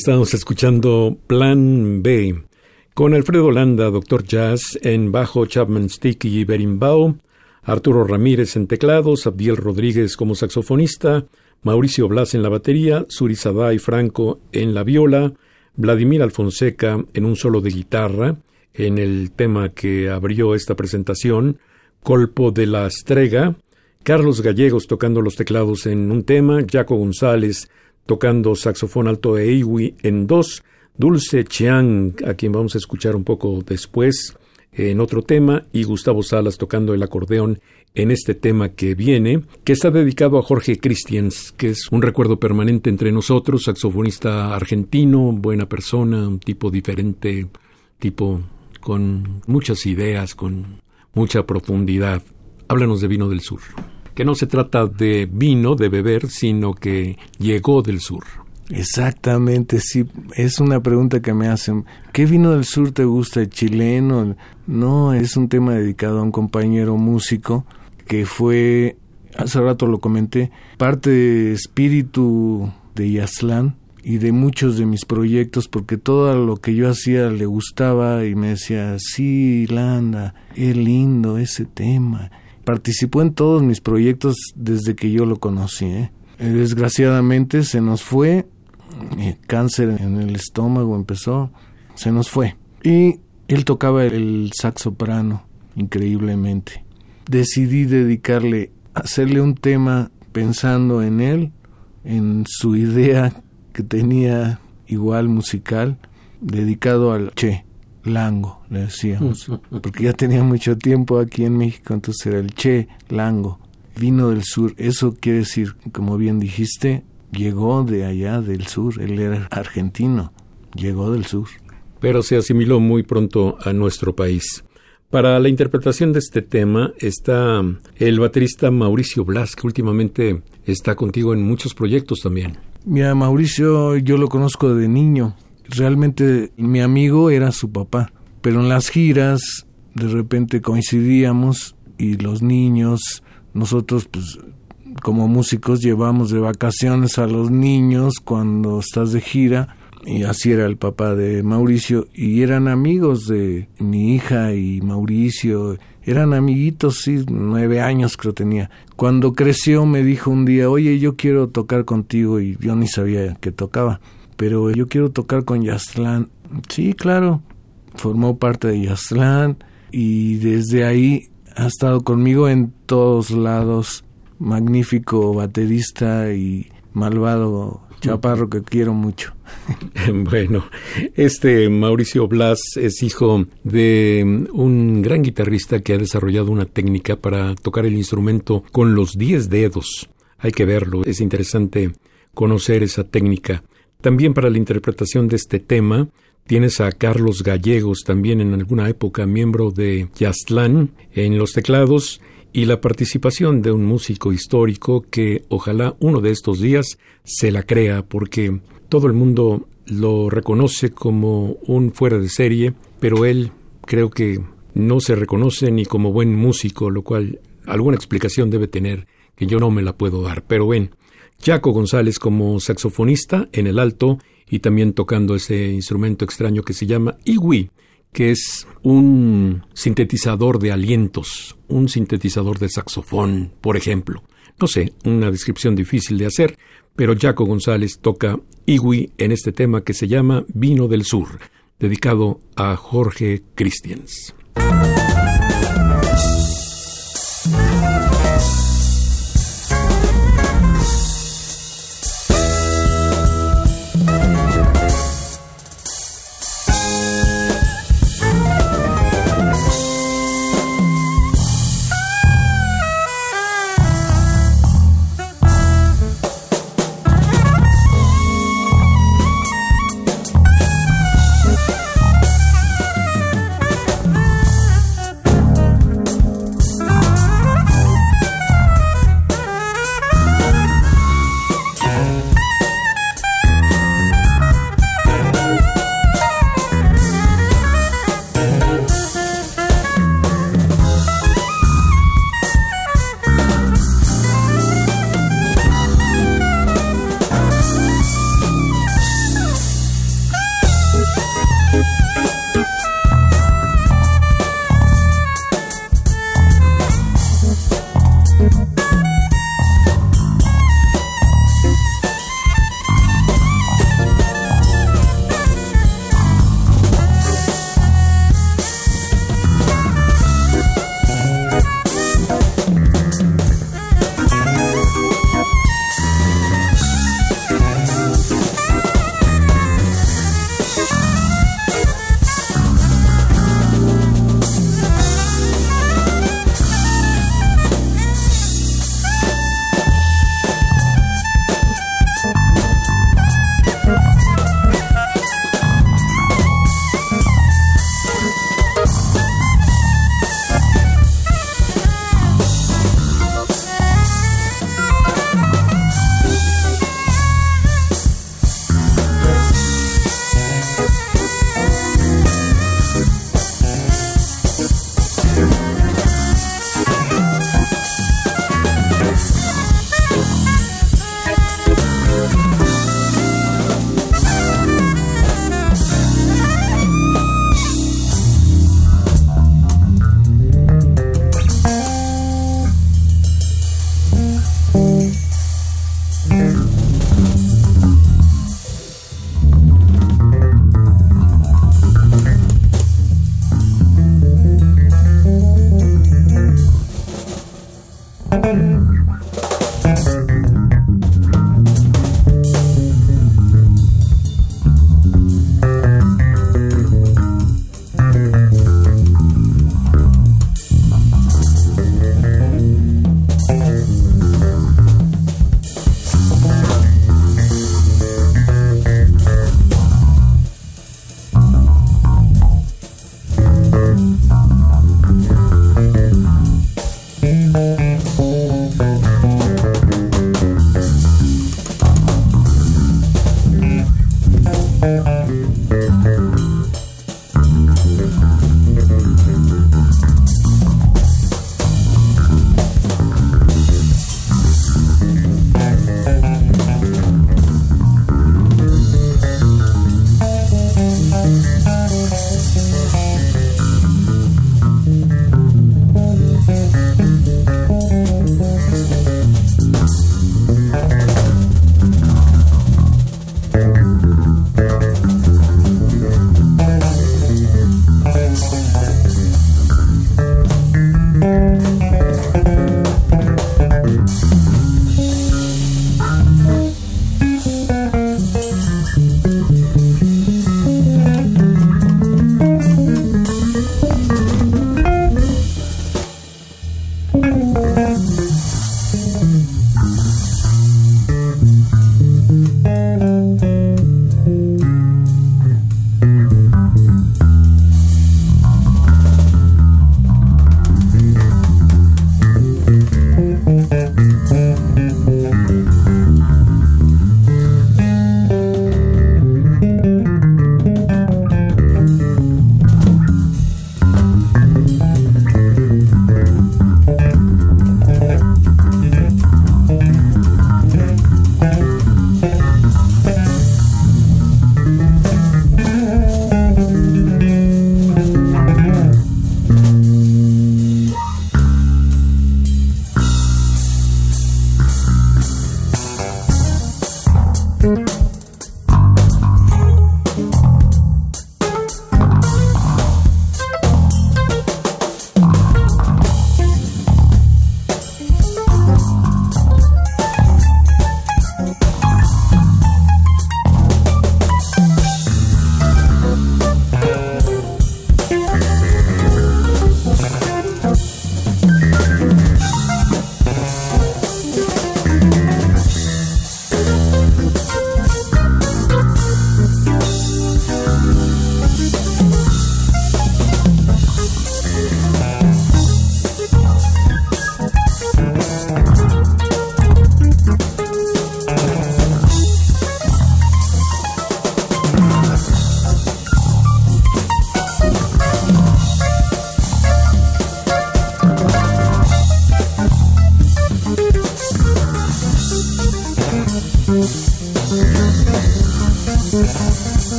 Estamos escuchando Plan B con Alfredo Landa, Doctor Jazz, en bajo Chapman Stick y Berimbau, Arturo Ramírez en teclados, Abdiel Rodríguez como saxofonista, Mauricio Blas en la batería, Suri y Franco en la viola, Vladimir Alfonseca en un solo de guitarra, en el tema que abrió esta presentación, Colpo de la Estrega, Carlos Gallegos tocando los teclados en un tema, Jaco González tocando saxofón alto e iwi en dos, Dulce Chiang, a quien vamos a escuchar un poco después en otro tema, y Gustavo Salas tocando el acordeón en este tema que viene, que está dedicado a Jorge Christians, que es un recuerdo permanente entre nosotros, saxofonista argentino, buena persona, un tipo diferente, tipo con muchas ideas, con mucha profundidad. Háblanos de Vino del Sur que no se trata de vino, de beber, sino que llegó del sur. Exactamente, sí, es una pregunta que me hacen. ¿Qué vino del sur te gusta, chileno? No, es un tema dedicado a un compañero músico que fue, hace rato lo comenté, parte de espíritu de Yaslan y de muchos de mis proyectos porque todo lo que yo hacía le gustaba y me decía, sí, Landa, es lindo ese tema participó en todos mis proyectos desde que yo lo conocí. ¿eh? Eh, desgraciadamente se nos fue, eh, cáncer en el estómago empezó, se nos fue. Y él tocaba el sax soprano increíblemente. Decidí dedicarle, hacerle un tema pensando en él, en su idea que tenía igual musical, dedicado al Che. Lango, le decíamos, porque ya tenía mucho tiempo aquí en México, entonces era el Che Lango, vino del sur, eso quiere decir, como bien dijiste, llegó de allá del sur, él era argentino, llegó del sur. Pero se asimiló muy pronto a nuestro país. Para la interpretación de este tema está el baterista Mauricio Blas, que últimamente está contigo en muchos proyectos también. Mira, Mauricio yo lo conozco de niño, realmente mi amigo era su papá, pero en las giras de repente coincidíamos y los niños, nosotros pues como músicos llevamos de vacaciones a los niños cuando estás de gira y así era el papá de Mauricio y eran amigos de mi hija y Mauricio eran amiguitos sí nueve años creo tenía. Cuando creció me dijo un día oye yo quiero tocar contigo y yo ni sabía que tocaba pero yo quiero tocar con Yastlán. Sí, claro, formó parte de Yastlán y desde ahí ha estado conmigo en todos lados. Magnífico baterista y malvado chaparro que quiero mucho. Bueno, este Mauricio Blas es hijo de un gran guitarrista que ha desarrollado una técnica para tocar el instrumento con los diez dedos. Hay que verlo, es interesante conocer esa técnica. También para la interpretación de este tema tienes a Carlos Gallegos, también en alguna época miembro de Yastlán, en los teclados, y la participación de un músico histórico que ojalá uno de estos días se la crea porque todo el mundo lo reconoce como un fuera de serie, pero él creo que no se reconoce ni como buen músico, lo cual alguna explicación debe tener que yo no me la puedo dar. Pero ven, Jaco González como saxofonista en el alto y también tocando ese instrumento extraño que se llama iwi, que es un sintetizador de alientos, un sintetizador de saxofón, por ejemplo. No sé, una descripción difícil de hacer, pero Jaco González toca iwi en este tema que se llama Vino del Sur, dedicado a Jorge Christians.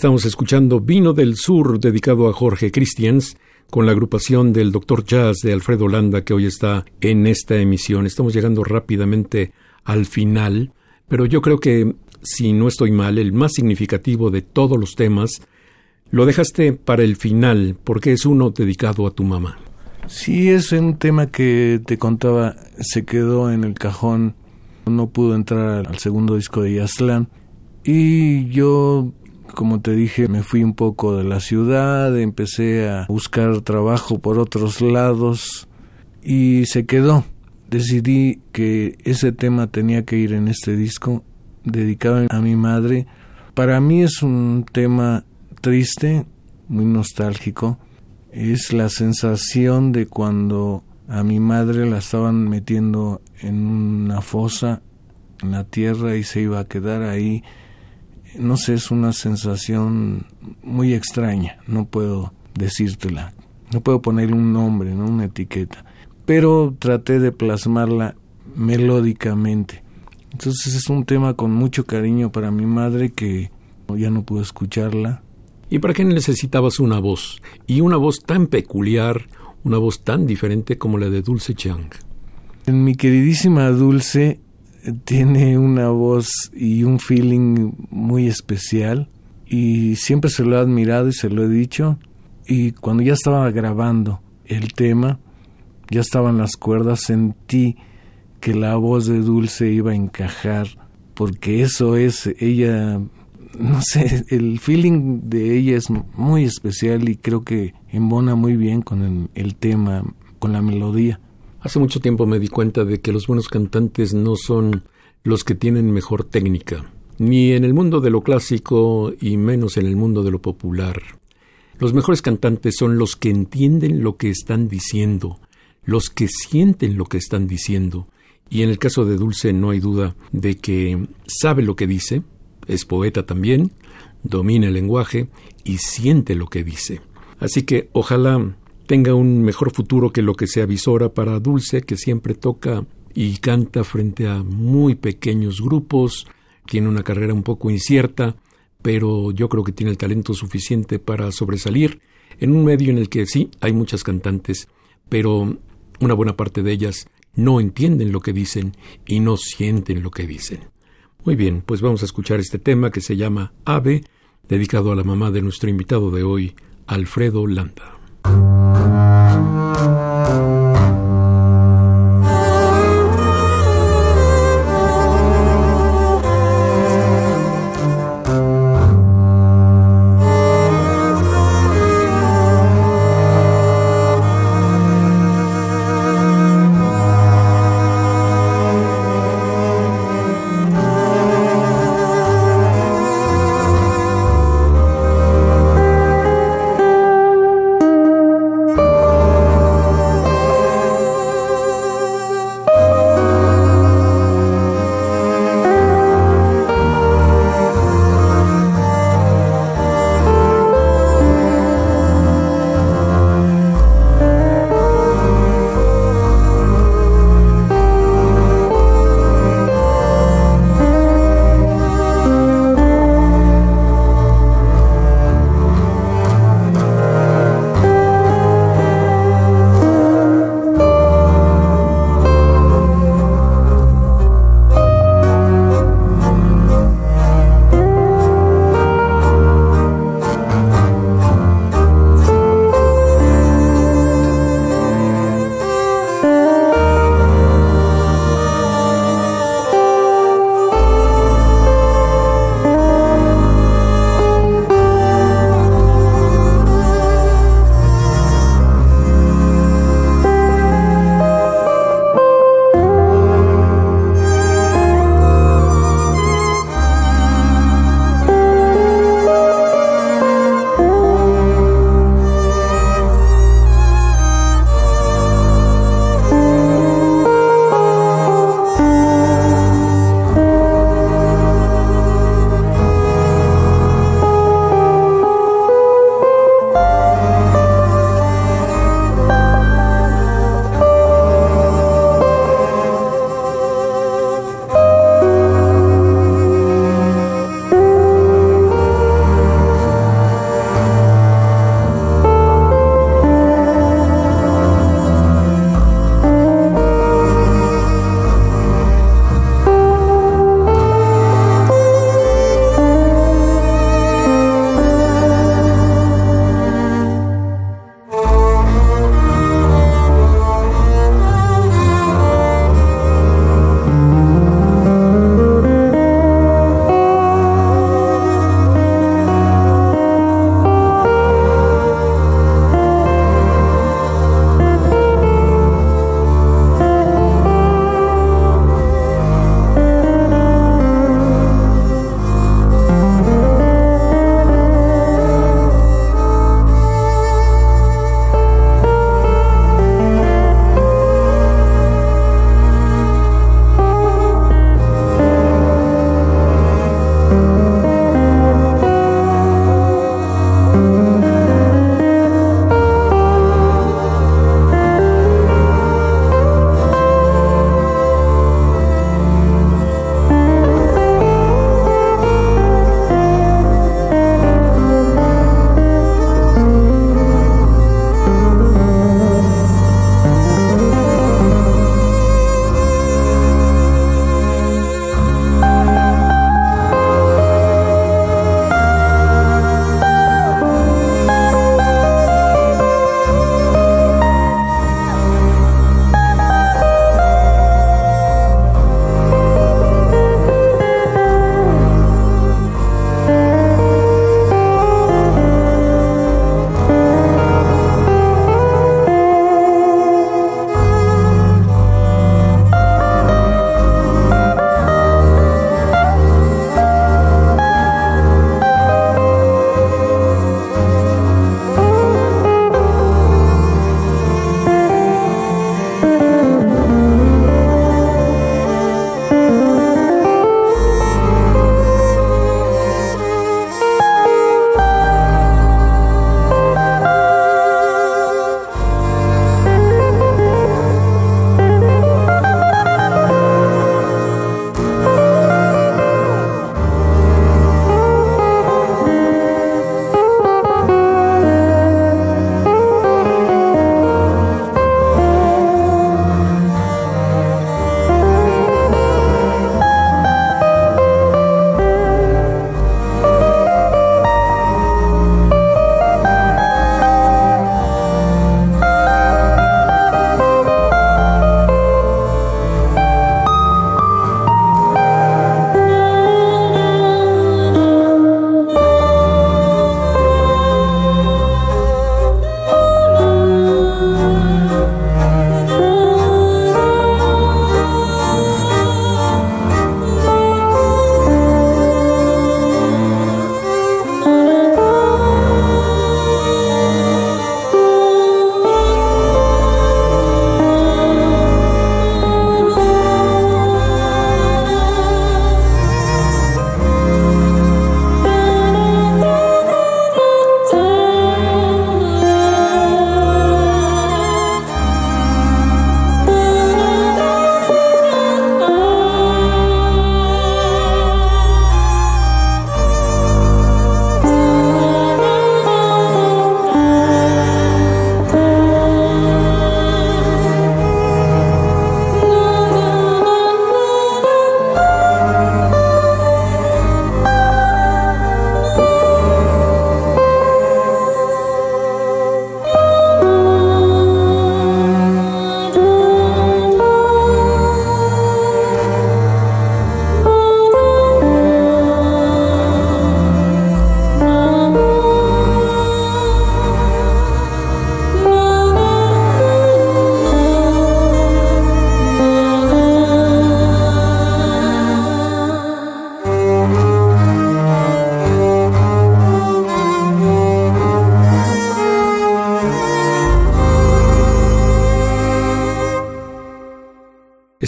Estamos escuchando Vino del Sur, dedicado a Jorge Christians, con la agrupación del Dr. Jazz de Alfredo Landa, que hoy está en esta emisión. Estamos llegando rápidamente al final, pero yo creo que, si no estoy mal, el más significativo de todos los temas lo dejaste para el final, porque es uno dedicado a tu mamá. Sí, es un tema que te contaba, se quedó en el cajón, no pudo entrar al segundo disco de Yaslan. Y yo, como te dije, me fui un poco de la ciudad, empecé a buscar trabajo por otros lados y se quedó. Decidí que ese tema tenía que ir en este disco dedicado a mi madre. Para mí es un tema triste, muy nostálgico, es la sensación de cuando a mi madre la estaban metiendo en una fosa en la tierra y se iba a quedar ahí. No sé, es una sensación muy extraña, no puedo decírtela, no puedo ponerle un nombre, no una etiqueta, pero traté de plasmarla melódicamente. Entonces es un tema con mucho cariño para mi madre que ya no pude escucharla, ¿Y para qué necesitabas una voz? Y una voz tan peculiar, una voz tan diferente como la de Dulce Chang. Mi queridísima Dulce tiene una voz y un feeling muy especial y siempre se lo he admirado y se lo he dicho. Y cuando ya estaba grabando el tema, ya estaban las cuerdas, sentí que la voz de Dulce iba a encajar, porque eso es, ella no sé, el feeling de ella es muy especial y creo que embona muy bien con el, tema, con la melodía. Hace mucho tiempo me di cuenta de que los buenos cantantes no son los que tienen mejor técnica, ni en el mundo de lo clásico y menos en el mundo de lo popular. Los mejores cantantes son los que entienden lo que están diciendo, los que sienten lo que están diciendo. Y en el caso de Dulce no hay duda de que sabe lo que dice, es poeta también, domina el lenguaje y siente lo que dice. Así que ojalá tenga un mejor futuro que lo que se avisora para Dulce, que siempre toca y canta frente a muy pequeños grupos, tiene una carrera un poco incierta, pero yo creo que tiene el talento suficiente para sobresalir en un medio en el que sí hay muchas cantantes, pero una buena parte de ellas no entienden lo que dicen y no sienten lo que dicen. Muy bien, pues vamos a escuchar este tema que se llama Ave, dedicado a la mamá de nuestro invitado de hoy, Alfredo Landa.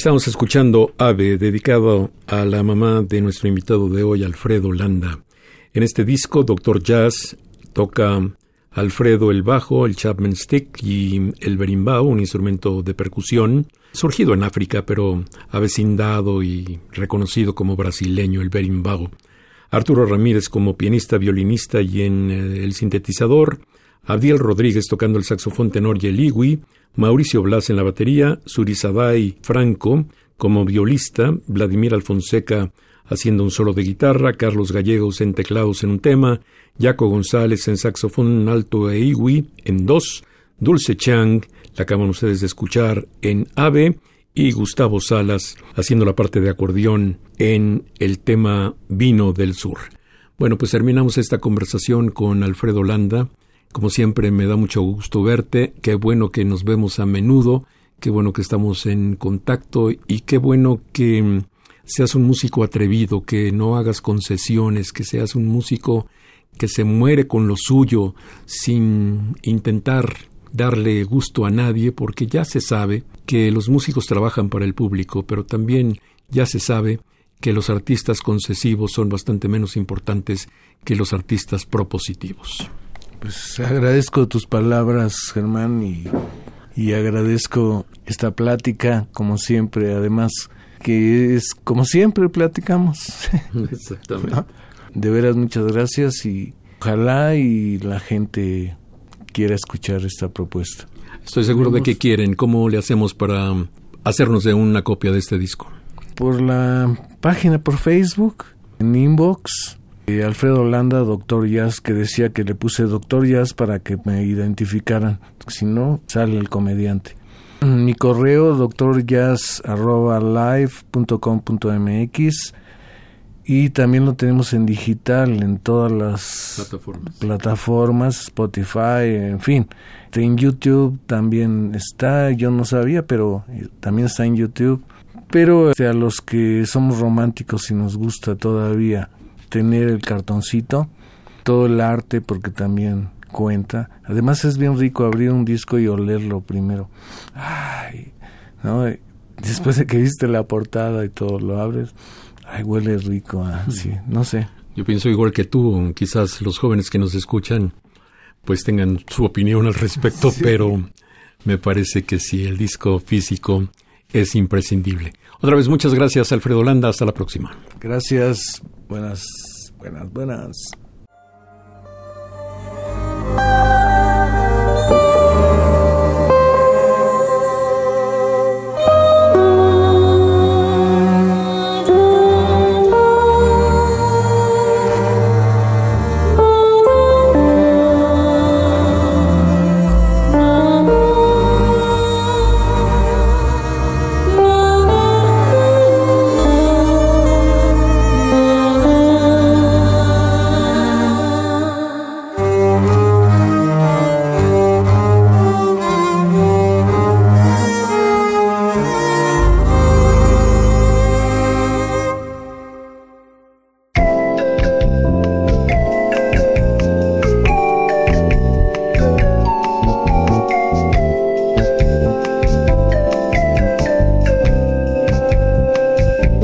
Estamos escuchando Ave, dedicado a la mamá de nuestro invitado de hoy, Alfredo Landa. En este disco, Doctor Jazz toca Alfredo el bajo, el Chapman Stick y el berimbau, un instrumento de percusión, surgido en África, pero avecindado y reconocido como brasileño, el berimbau. Arturo Ramírez como pianista, violinista y en eh, el sintetizador, Abdiel Rodríguez tocando el saxofón tenor y el igui, Mauricio Blas en la batería, Surizaday Franco como violista, Vladimir Alfonseca haciendo un solo de guitarra, Carlos Gallegos en teclados en un tema, Jaco González en saxofón alto e igui en dos, Dulce Chang, la acaban ustedes de escuchar en ave, y Gustavo Salas haciendo la parte de acordeón en el tema Vino del Sur. Bueno, pues terminamos esta conversación con Alfredo Landa. Como siempre me da mucho gusto verte, qué bueno que nos vemos a menudo, qué bueno que estamos en contacto y qué bueno que mm, seas un músico atrevido, que no hagas concesiones, que seas un músico que se muere con lo suyo sin intentar darle gusto a nadie porque ya se sabe que los músicos trabajan para el público, pero también ya se sabe que los artistas concesivos son bastante menos importantes que los artistas propositivos. Pues agradezco tus palabras, Germán, y, y agradezco esta plática, como siempre, además que es como siempre platicamos. Exactamente. De veras, muchas gracias y ojalá y la gente quiera escuchar esta propuesta. Estoy seguro de que quieren. ¿Cómo le hacemos para hacernos de una copia de este disco? Por la página por Facebook, en inbox, eh, Alfredo Holanda, Doctor Jazz, que decía que le puse Doctor Jazz para que me identificaran. Si no, sale el comediante. Mi correo, doctorjazz.live.com.mx y también lo tenemos en digital en todas las plataformas, Spotify, en fin. En YouTube también está, yo no sabía, pero eh, también está en YouTube. Pero este, a los que somos románticos y nos gusta todavía tener el cartoncito, todo el arte, porque también cuenta. Además es bien rico abrir un disco y olerlo primero. Ay, ¿no? Después de que viste la portada y todo, lo abres Ay, huele rico, ah, sí, no sé. Yo pienso igual que tú, quizás los jóvenes que nos escuchan pues tengan su opinión al respecto, pero me parece que sí, el disco físico es imprescindible. Otra vez, muchas gracias, Alfredo Landa. Hasta la próxima. Gracias. Buenas, buenas, buenas.